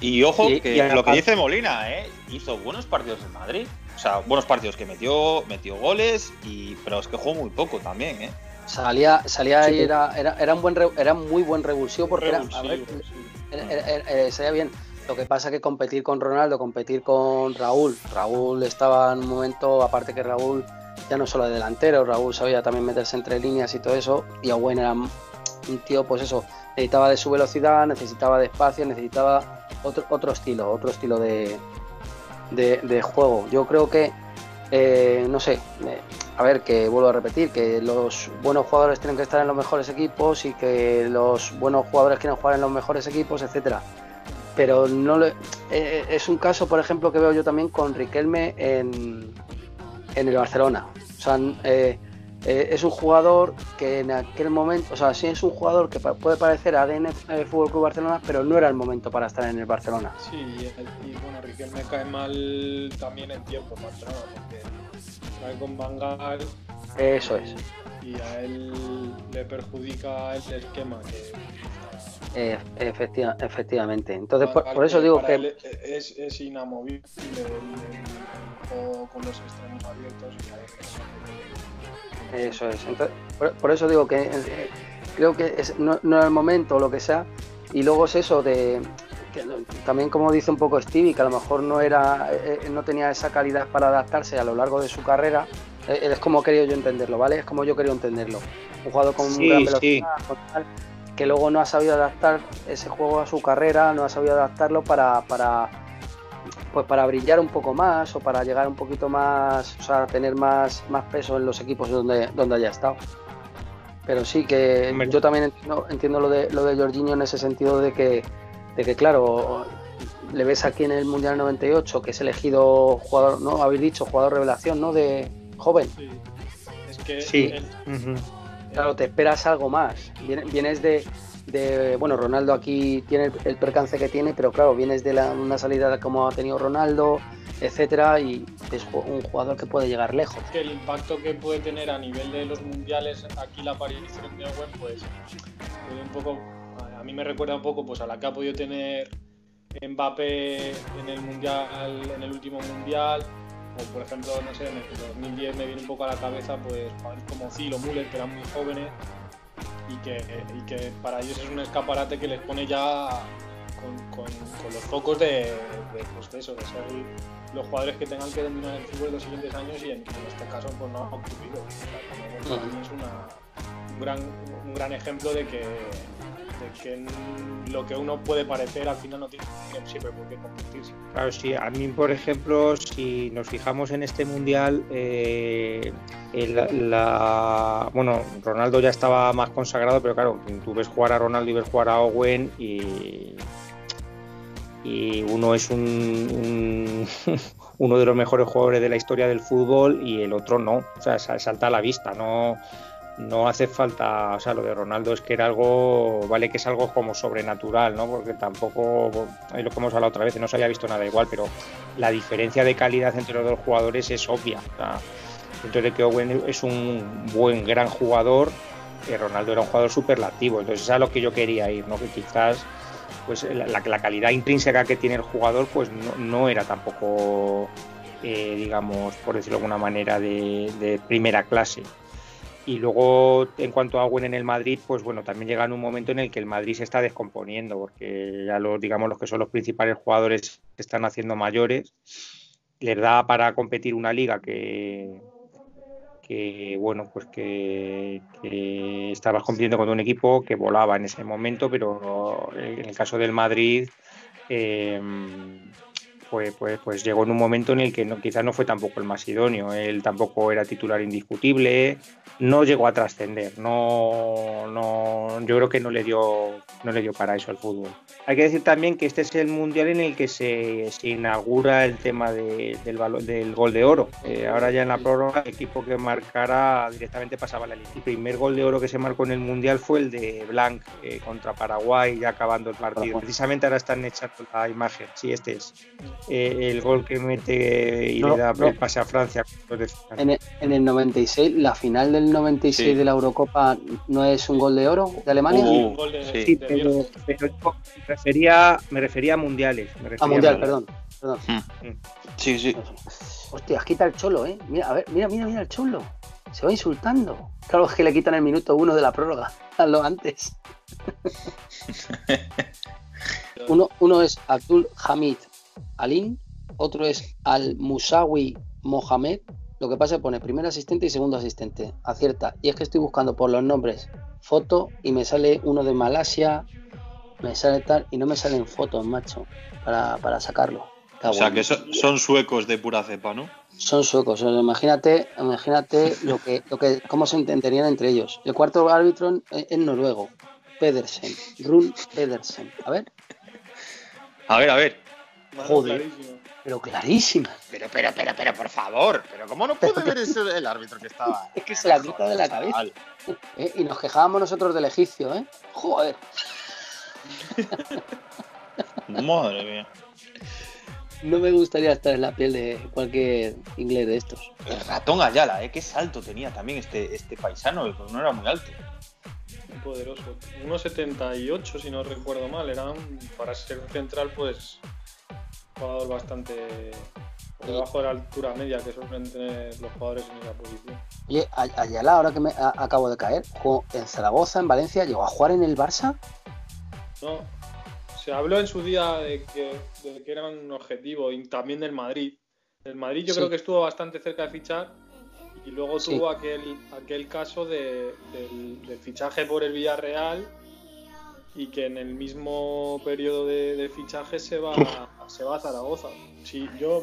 Y ojo, que lo que dice Molina, ¿eh? hizo buenos partidos en Madrid. O sea, buenos partidos que metió, metió goles, y, pero es que jugó muy poco también, ¿eh? Salía, salía y era, era, era, un buen era muy buen revulsivo porque era, a ver, eh, sería bien. Lo que pasa es que competir con Ronaldo, competir con Raúl. Raúl estaba en un momento, aparte que Raúl ya no solo de delantero, Raúl sabía también meterse entre líneas y todo eso. Y Owen era un tío, pues eso, necesitaba de su velocidad, necesitaba de espacio, necesitaba otro, otro estilo, otro estilo de, de, juego. Yo creo que, eh, no sé, eh, a ver, que vuelvo a repetir, que los buenos jugadores tienen que estar en los mejores equipos y que los buenos jugadores quieren jugar en los mejores equipos, etcétera. Pero no le, eh, es un caso, por ejemplo, que veo yo también con Riquelme en, en el Barcelona. O sea, eh, es un jugador que en aquel momento, o sea, sí es un jugador que puede parecer ADN Fútbol Club Barcelona, pero no era el momento para estar en el Barcelona. Sí, y, bueno, Riquelme cae mal también en tiempo Barcelona, porque con Bangal. Eso es. Y a él le perjudica el esquema eh, efectivamente. Entonces, por, eso digo que. Es, es, inamovible con los extremos abiertos. Eso es. Entonces, por, eso digo que eh, creo que es, no, no es el momento o lo que sea. Y luego es eso de también como dice un poco Stevie, que a lo mejor no era, eh, eh, no tenía esa calidad para adaptarse a lo largo de su carrera, eh, es como quería yo entenderlo, ¿vale? Es como yo quería entenderlo. Un jugador con gran velocidad, que luego no ha sabido adaptar ese juego a su carrera, no ha sabido adaptarlo para, para pues para brillar un poco más o para llegar un poquito más, o sea, tener más, más peso en los equipos donde, donde haya estado. Pero sí que yo también entiendo, entiendo lo de lo de Jorginho en ese sentido de que de que claro, le ves aquí en el Mundial 98 que es elegido jugador, ¿no? Habéis dicho jugador revelación, ¿no? De joven. Sí. Es que sí. Claro, te esperas algo más. Vienes de, de, bueno, Ronaldo aquí tiene el, percance que tiene, pero claro, vienes de una salida como ha tenido Ronaldo, etcétera, y es un jugador que puede llegar lejos. Que el impacto que puede tener a nivel de los mundiales aquí la aparición de Owen, pues un poco a mí me recuerda un poco pues, a la que ha podido tener Mbappé en el mundial, en el último mundial, o por ejemplo, no sé, en el 2010 me viene un poco a la cabeza pues como Zil o Müller, que eran muy jóvenes y que, que para ellos es un escaparate que les pone ya con, los focos de, pues, eso, de ser los jugadores que tengan que dominar el fútbol los siguientes años y en, este caso pues no ha ocurrido. es un, gran, un gran ejemplo de que lo que uno puede parecer al final no tiene siempre por qué convertirse. Claro, sí, a mí, por ejemplo, si nos fijamos en este mundial, eh, la, bueno, Ronaldo ya estaba más consagrado, pero claro, tú ves jugar a Ronaldo y ves jugar a Owen y, y uno es un, uno de los mejores jugadores de la historia del fútbol y el otro no, o sea, salta a la vista, no no hace falta, o sea, lo de Ronaldo es que era algo, vale que es algo como sobrenatural, ¿no? Porque tampoco, ahí lo que hemos hablado otra vez, no se haya visto nada igual, pero la diferencia de calidad entre los dos jugadores es obvia. O sea, dentro de que Owen es un buen, gran jugador, y Ronaldo era un jugador superlativo, entonces es a lo que yo quería ir, ¿no? Que quizás pues la, calidad intrínseca que tiene el jugador pues no, era tampoco, eh, digamos, por decirlo de alguna manera, de, primera clase. Y luego, en cuanto a Owen en el Madrid, pues bueno, también llega en un momento en el que el Madrid se está descomponiendo, porque ya los, digamos, los que son los principales jugadores se están haciendo mayores, les da para competir una liga que, que bueno, pues que, estabas compitiendo con un equipo que volaba en ese momento, pero en el caso del Madrid, eh, pues, pues, pues, llegó en un momento en el que no, quizás no fue tampoco el más idóneo. Él tampoco era titular indiscutible, no llegó a trascender. No, no, yo creo que no le dio, no le dio para eso al fútbol. Hay que decir también que este es el mundial en el que se, inaugura el tema del, del gol de oro. Eh, ahora ya en la prórroga el equipo que marcara directamente pasaba la línea. El primer gol de oro que se marcó en el mundial fue el de Blanc eh, contra Paraguay, ya acabando el partido. Precisamente ahora están echando la imagen. Sí, este es eh, el gol que mete y le da el pase a Francia. En el, en el, 96, la final del 96 de la Eurocopa no es un gol de oro de Alemania. Uh, sí, pero, me refería a mundiales. a mundial, perdón. perdón. Hmm. Sí, sí. Hostia, quita el cholo, ¿eh? Mira, a ver, mira, mira, mira el cholo. Se va insultando. Claro, es que le quitan el minuto uno de la prórroga. Hazlo antes. uno, uno es Abdul Hamid Alim, otro es Al Musawi Mohamed. Lo que pasa es que pone primer asistente y segundo asistente. Acierta. Y es que estoy buscando por los nombres foto y me sale uno de Malasia, me sale tal y no me salen fotos, macho, para, sacarlo. o sea que son, suecos de pura cepa, ¿no? Son suecos. imagínate, imagínate lo que, lo que, cómo se entenderían entre ellos. El cuarto árbitro es, noruego, Pedersen, Run Pedersen. A ver. A ver, a ver. Joder. Pero clarísima. Pero, pero, pero, pero, por favor. Pero ¿cómo no puede ver ese, el árbitro que estaba? Es que se la quita de la cabeza. Eh, y nos quejábamos nosotros del egipcio, ¿eh? Joder. Madre mía. No me gustaría estar en la piel de cualquier inglés de estos. El ratón Ayala, ¿eh? Qué salto tenía también este, este paisano, no era muy alto. Muy poderoso. 1,78 si no recuerdo mal. Era para ser un central, pues, jugador bastante por debajo de la altura media que suelen tener los jugadores en esa posición. Oye, Ayala, ahora que me acabo de caer, jugó en Zaragoza, en Valencia, llegó a jugar en el Barça. No, se habló en su día de que, era un objetivo y también del Madrid. El Madrid yo creo que estuvo bastante cerca de fichar y luego tuvo aquel, aquel caso de, del, fichaje por el Villarreal y que en el mismo periodo de, fichaje se va, se va a Zaragoza. Si yo,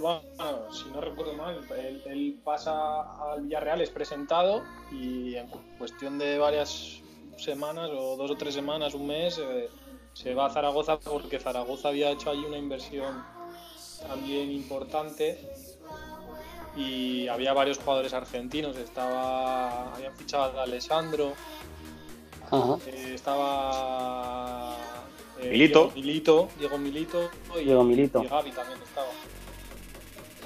si no recuerdo mal, él, pasa al Villarreal, es presentado y en cuestión de varias semanas o dos o tres semanas, un mes, eh, se va a Zaragoza porque Zaragoza había hecho allí una inversión también importante y había varios jugadores argentinos. Estaba, habían fichado a Alessandro, eh, estaba eh, Milito. Milito, Diego Milito y, Diego Milito. y Gaby también estaba.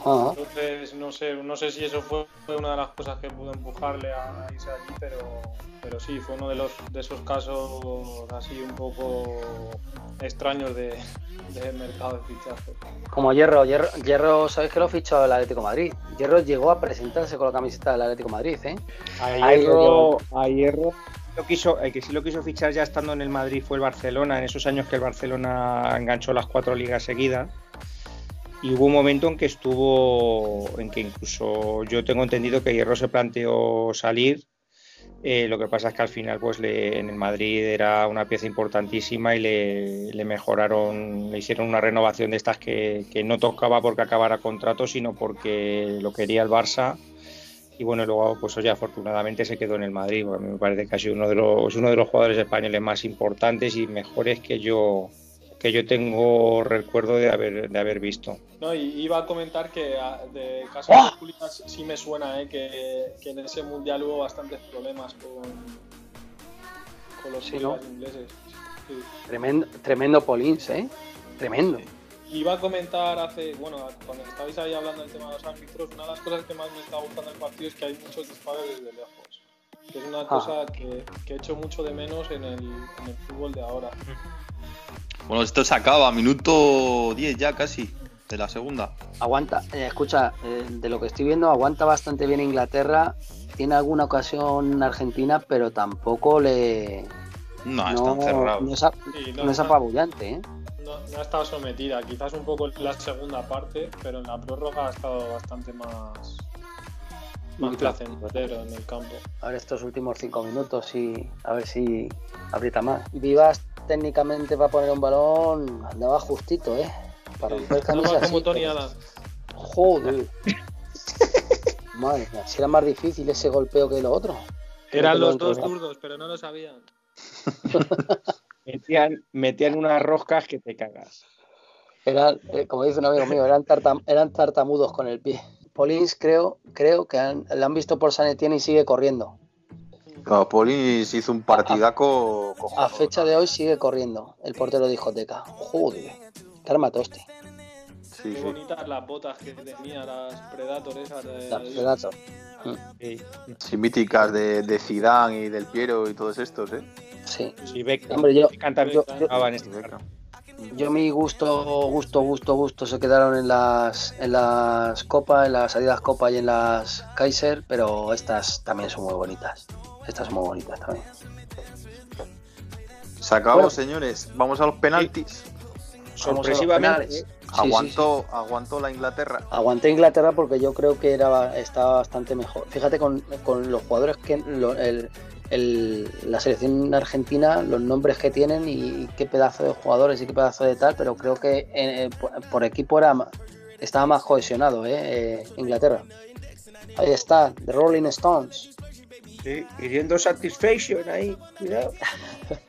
Entonces, no sé, no sé si eso fue una de las cosas que pudo empujarle a irse allí, pero, pero sí, fue uno de, los, de esos casos así un poco extraños de, mercado de fichaje. Como Hierro, Hierro, Hierro ¿sabéis que lo fichó el Atlético Madrid? Hierro llegó a presentarse con la camiseta del Atlético Madrid, ¿eh? A Hierro, a Hierro lo quiso, el que sí lo quiso fichar ya estando en el Madrid fue el Barcelona, en esos años que el Barcelona enganchó las cuatro ligas seguidas y hubo un momento en que estuvo, en que incluso yo tengo entendido que Hierro se planteó salir. Eh, lo que pasa es que al final, pues en el Madrid era una pieza importantísima y le, mejoraron, le hicieron una renovación de estas que, no tocaba porque acabara contrato, sino porque lo quería el Barça. Y bueno, luego, pues oye, afortunadamente se quedó en el Madrid, porque a mí me parece que ha sido uno de los, uno de los jugadores españoles más importantes y mejores que yo, que yo tengo recuerdo de haber, de haber visto. No, y iba a comentar que ah, de casos ¡Ah! sí me suena eh, que, en ese mundial hubo bastantes problemas con, con los ingleses. Tremendo, tremendo Polins, ¿eh? Tremendo. Iba a comentar hace, bueno, cuando estabais ahí hablando del tema de los árbitros, una de las cosas que más me está gustando del partido es que hay muchos disparos desde lejos. Que es una cosa que, que, he hecho mucho de menos en el, en el fútbol de ahora. Bueno, esto se acaba, minuto 10 ya casi de la segunda. Aguanta, eh, escucha, eh, de lo que estoy viendo, aguanta bastante bien Inglaterra. Tiene alguna ocasión Argentina, pero tampoco le. No, están cerrados. No es, no es apabullante, ¿eh? No, no ha estado sometida, quizás un poco en la segunda parte, pero en la prórroga ha estado bastante más, placentero en el campo. A ver estos últimos cinco minutos y a ver si aprieta más. Vivas técnicamente va a poner un balón, andaba justito, ¿eh? Para romper No camisas. va como sí, Tony. Joder. Madre mía, si era más difícil ese golpeo que lo otro. Eran los lo dos zurdos, pero no lo sabían. Metían, metían unas roscas que te cagas. Eran, eh, como dice un amigo mío, eran, tartam- eran tartamudos con el pie. Polins creo, creo que han, le han visto por San Etienne y sigue corriendo. Claro, Polis hizo un partidaco A fecha de hoy sigue corriendo el portero de discoteca. Joder, qué armatoste. Sí, Qué sí. bonitas las botas que tenía, las Predator esas de... La Predator. Sí, Sí, míticas de, de Zidane y del Piero y todos estos, ¿eh? Sí. sí, Beckham. Hombre, yo, Beckham yo- yo- este yo mi gusto, gusto, gusto, gusto se quedaron en las en las copas, en las salidas copa y en las Kaiser, pero estas también son muy bonitas. Estas son muy bonitas también. Se acabó, Bueno. señores. Vamos a los penaltis. Sorpresivamente, penales. ¿Eh? Sí, aguantó, aguantó la Inglaterra. Aguanté Inglaterra porque yo creo que era estaba bastante mejor. Fíjate con, con los jugadores que lo- el- el- la selección argentina, los nombres que tienen y, qué pedazo de jugadores y qué pedazo de tal, pero creo que eh, por, por equipo era estaba más cohesionado, ¿eh? Eh, Inglaterra. Ahí está, The Rolling Stones. Sí, pidiendo satisfaction ahí, cuidado.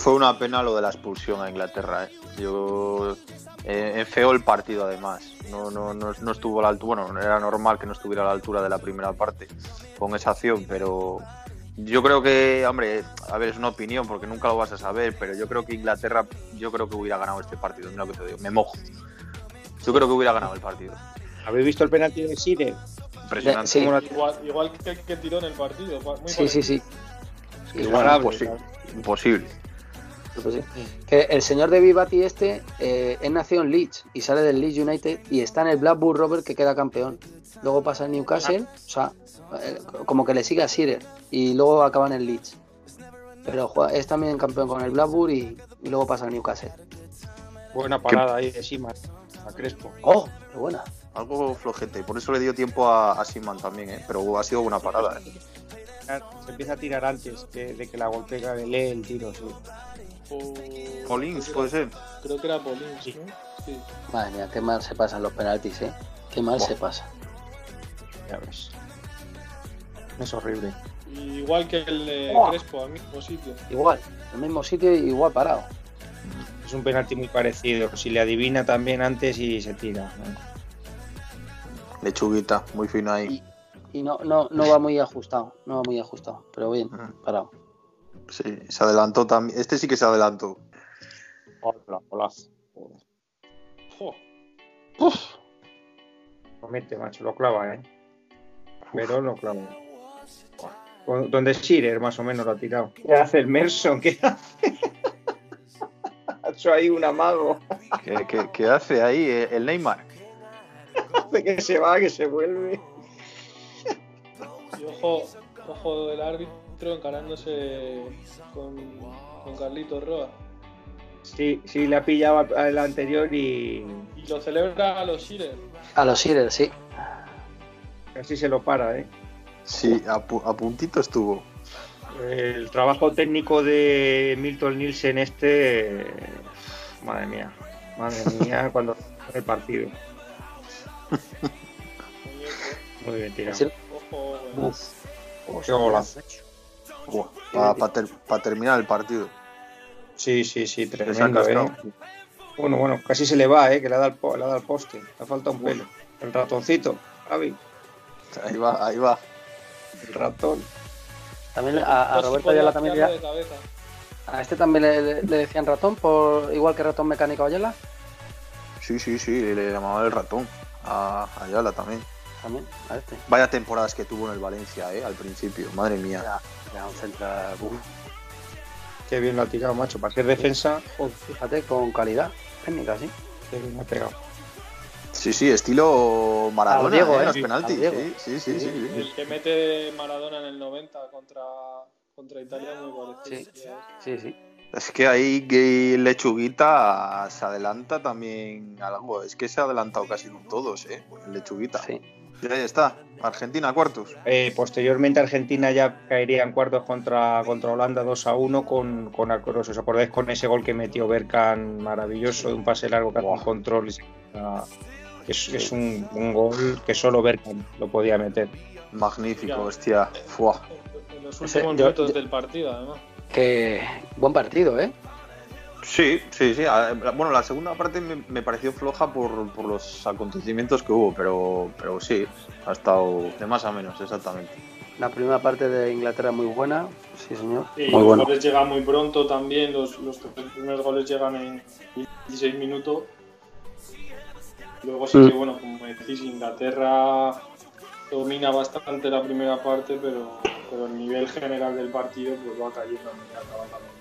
Fue una pena lo de la expulsión a Inglaterra. ¿eh? Yo eh, enfeó el partido además. No, no, no, no estuvo a la altura. Bueno, era normal que no estuviera a la altura de la primera parte con esa acción, pero yo creo que, hombre, a ver, es una opinión porque nunca lo vas a saber, pero yo creo que Inglaterra, yo creo que hubiera ganado este partido. Mira lo que te digo, me mojo. Yo creo que hubiera ganado el partido. ¿Habéis visto el penalti de Sire? Impresionante. Sí. Igual, igual que tiró en el partido. Muy Sí, sí, sí. Igual, Imparable, imposible. imposible. Pues sí. Que el señor de Vivati este eh, es nacido en Leeds y sale del Leeds United y está en el Blackburn Rovers que queda campeón. Luego pasa en Newcastle, o sea, eh, como que le sigue a Shearer y luego acaba en el Leeds. Pero juega- es también campeón con el Blackburn y, y luego pasa en Newcastle. Buena parada ahí de Sima, a Crespo. ¡Oh! ¡Qué buena! Algo flojete, por eso le dio tiempo a, a también, ¿eh? pero ha sido buena parada. ¿eh? Se empieza a tirar antes que- de que la golpea, lee el tiro, sí. O- que puede ser. Creo que era Polins, Sí. ¿no? Sí. Madre mía, qué mal se pasan los penaltis, ¿eh? Qué mal se pasa. Ya ves. Es horrible. Igual que el de ¡Oh! Crespo, al mismo sitio. Igual, el mismo sitio y igual parado. Es un penalti muy parecido. Si le adivina también antes y se tira. ¿no? Lechuguita, muy fino ahí. Y no, no, no va muy ajustado, no va muy ajustado, pero bien, parado. Sí, se adelantó también. Este sí que se adelantó. Hola. Joder. Jo, Lo mete, macho, lo clava, ¿eh? Pero lo clava. Donde Shearer más o menos lo ha tirado. ¿Qué hace el Merson? ¿Qué hace? ha hecho ahí un amago. ¿Qué, qué- qué hace ahí eh, el Neymar? Hace que se va, que se vuelve. y ojo, ojo del árbitro encarándose con, con Carlitos Roa. Sí, sí, le ha pillado al anterior y Y lo celebra a los Shearer. A los Shearer, sí. casi se lo para, ¿eh? Sí, a, pu- a puntito estuvo. El trabajo técnico de Milton Nielsen este, eh, madre mía, madre mía, cuando el partido. Muy bien tirado. Sí. Ojo, Uf, Qué golazo. Para terminar el partido. Sí, sí, sí, ha tremendo, ¿eh? Bueno, bueno, casi se le va, ¿eh? Que le ha dado el, le ha dado el poste. Le falta un pelo. El ratoncito, Javi, Ahí va, ahí va. el ratón. También a, a Roberto Ayala también cabeza. a este también le, decían ratón por igual que ratón mecánico Ayala Sí, sí, sí, le llamaba el ratón. A a Ayala también. también a este Vaya temporadas que tuvo en el Valencia, ¿eh? Al principio, madre mía. era, era un central uf. Qué bien lo ha tirado, macho. Para ser defensa, Joder, fíjate, con calidad técnica, sí. qué bien ha pegado. Sí, sí, estilo Maradona, A Diego, ¿eh? ¿eh? Los A penaltis. Diego. Sí, sí, sí, sí, sí. El que mete Maradona en el 90 contra, contra Italia es muy parecido. Sí, sí. Es que ahí que Lechuguita se adelanta también algo. Es que se ha adelantado casi con todos, ¿eh? El Lechuguita. sí. Y ahí está. Argentina, cuartos. Eh, posteriormente Argentina ya caería en cuartos contra, contra Holanda 2 a 1 con, con Alcoros. ¿Os acordáis con ese gol que metió Berkan maravilloso de un pase largo que hace un control? Es, es un, un gol que solo Berkan lo podía meter. Magnífico, Mira. hostia. Fua. En los Ese- últimos yo- minutos yo- del partido, además. Que buen partido, ¿eh? Sí, sí, sí. A- Bueno, la segunda parte me, me pareció floja por, por los acontecimientos que hubo, pero, pero sí, ha estado de más a menos, exactamente. La primera parte de Inglaterra muy buena. Sí, señor. Y muy los bueno. goles llegan muy pronto también, los, los tres primeros goles llegan en 16 minutos. Luego sí Mm. que, bueno, como decís, Inglaterra domina bastante la primera parte, pero, pero el nivel general del partido pues va cayendo a medida que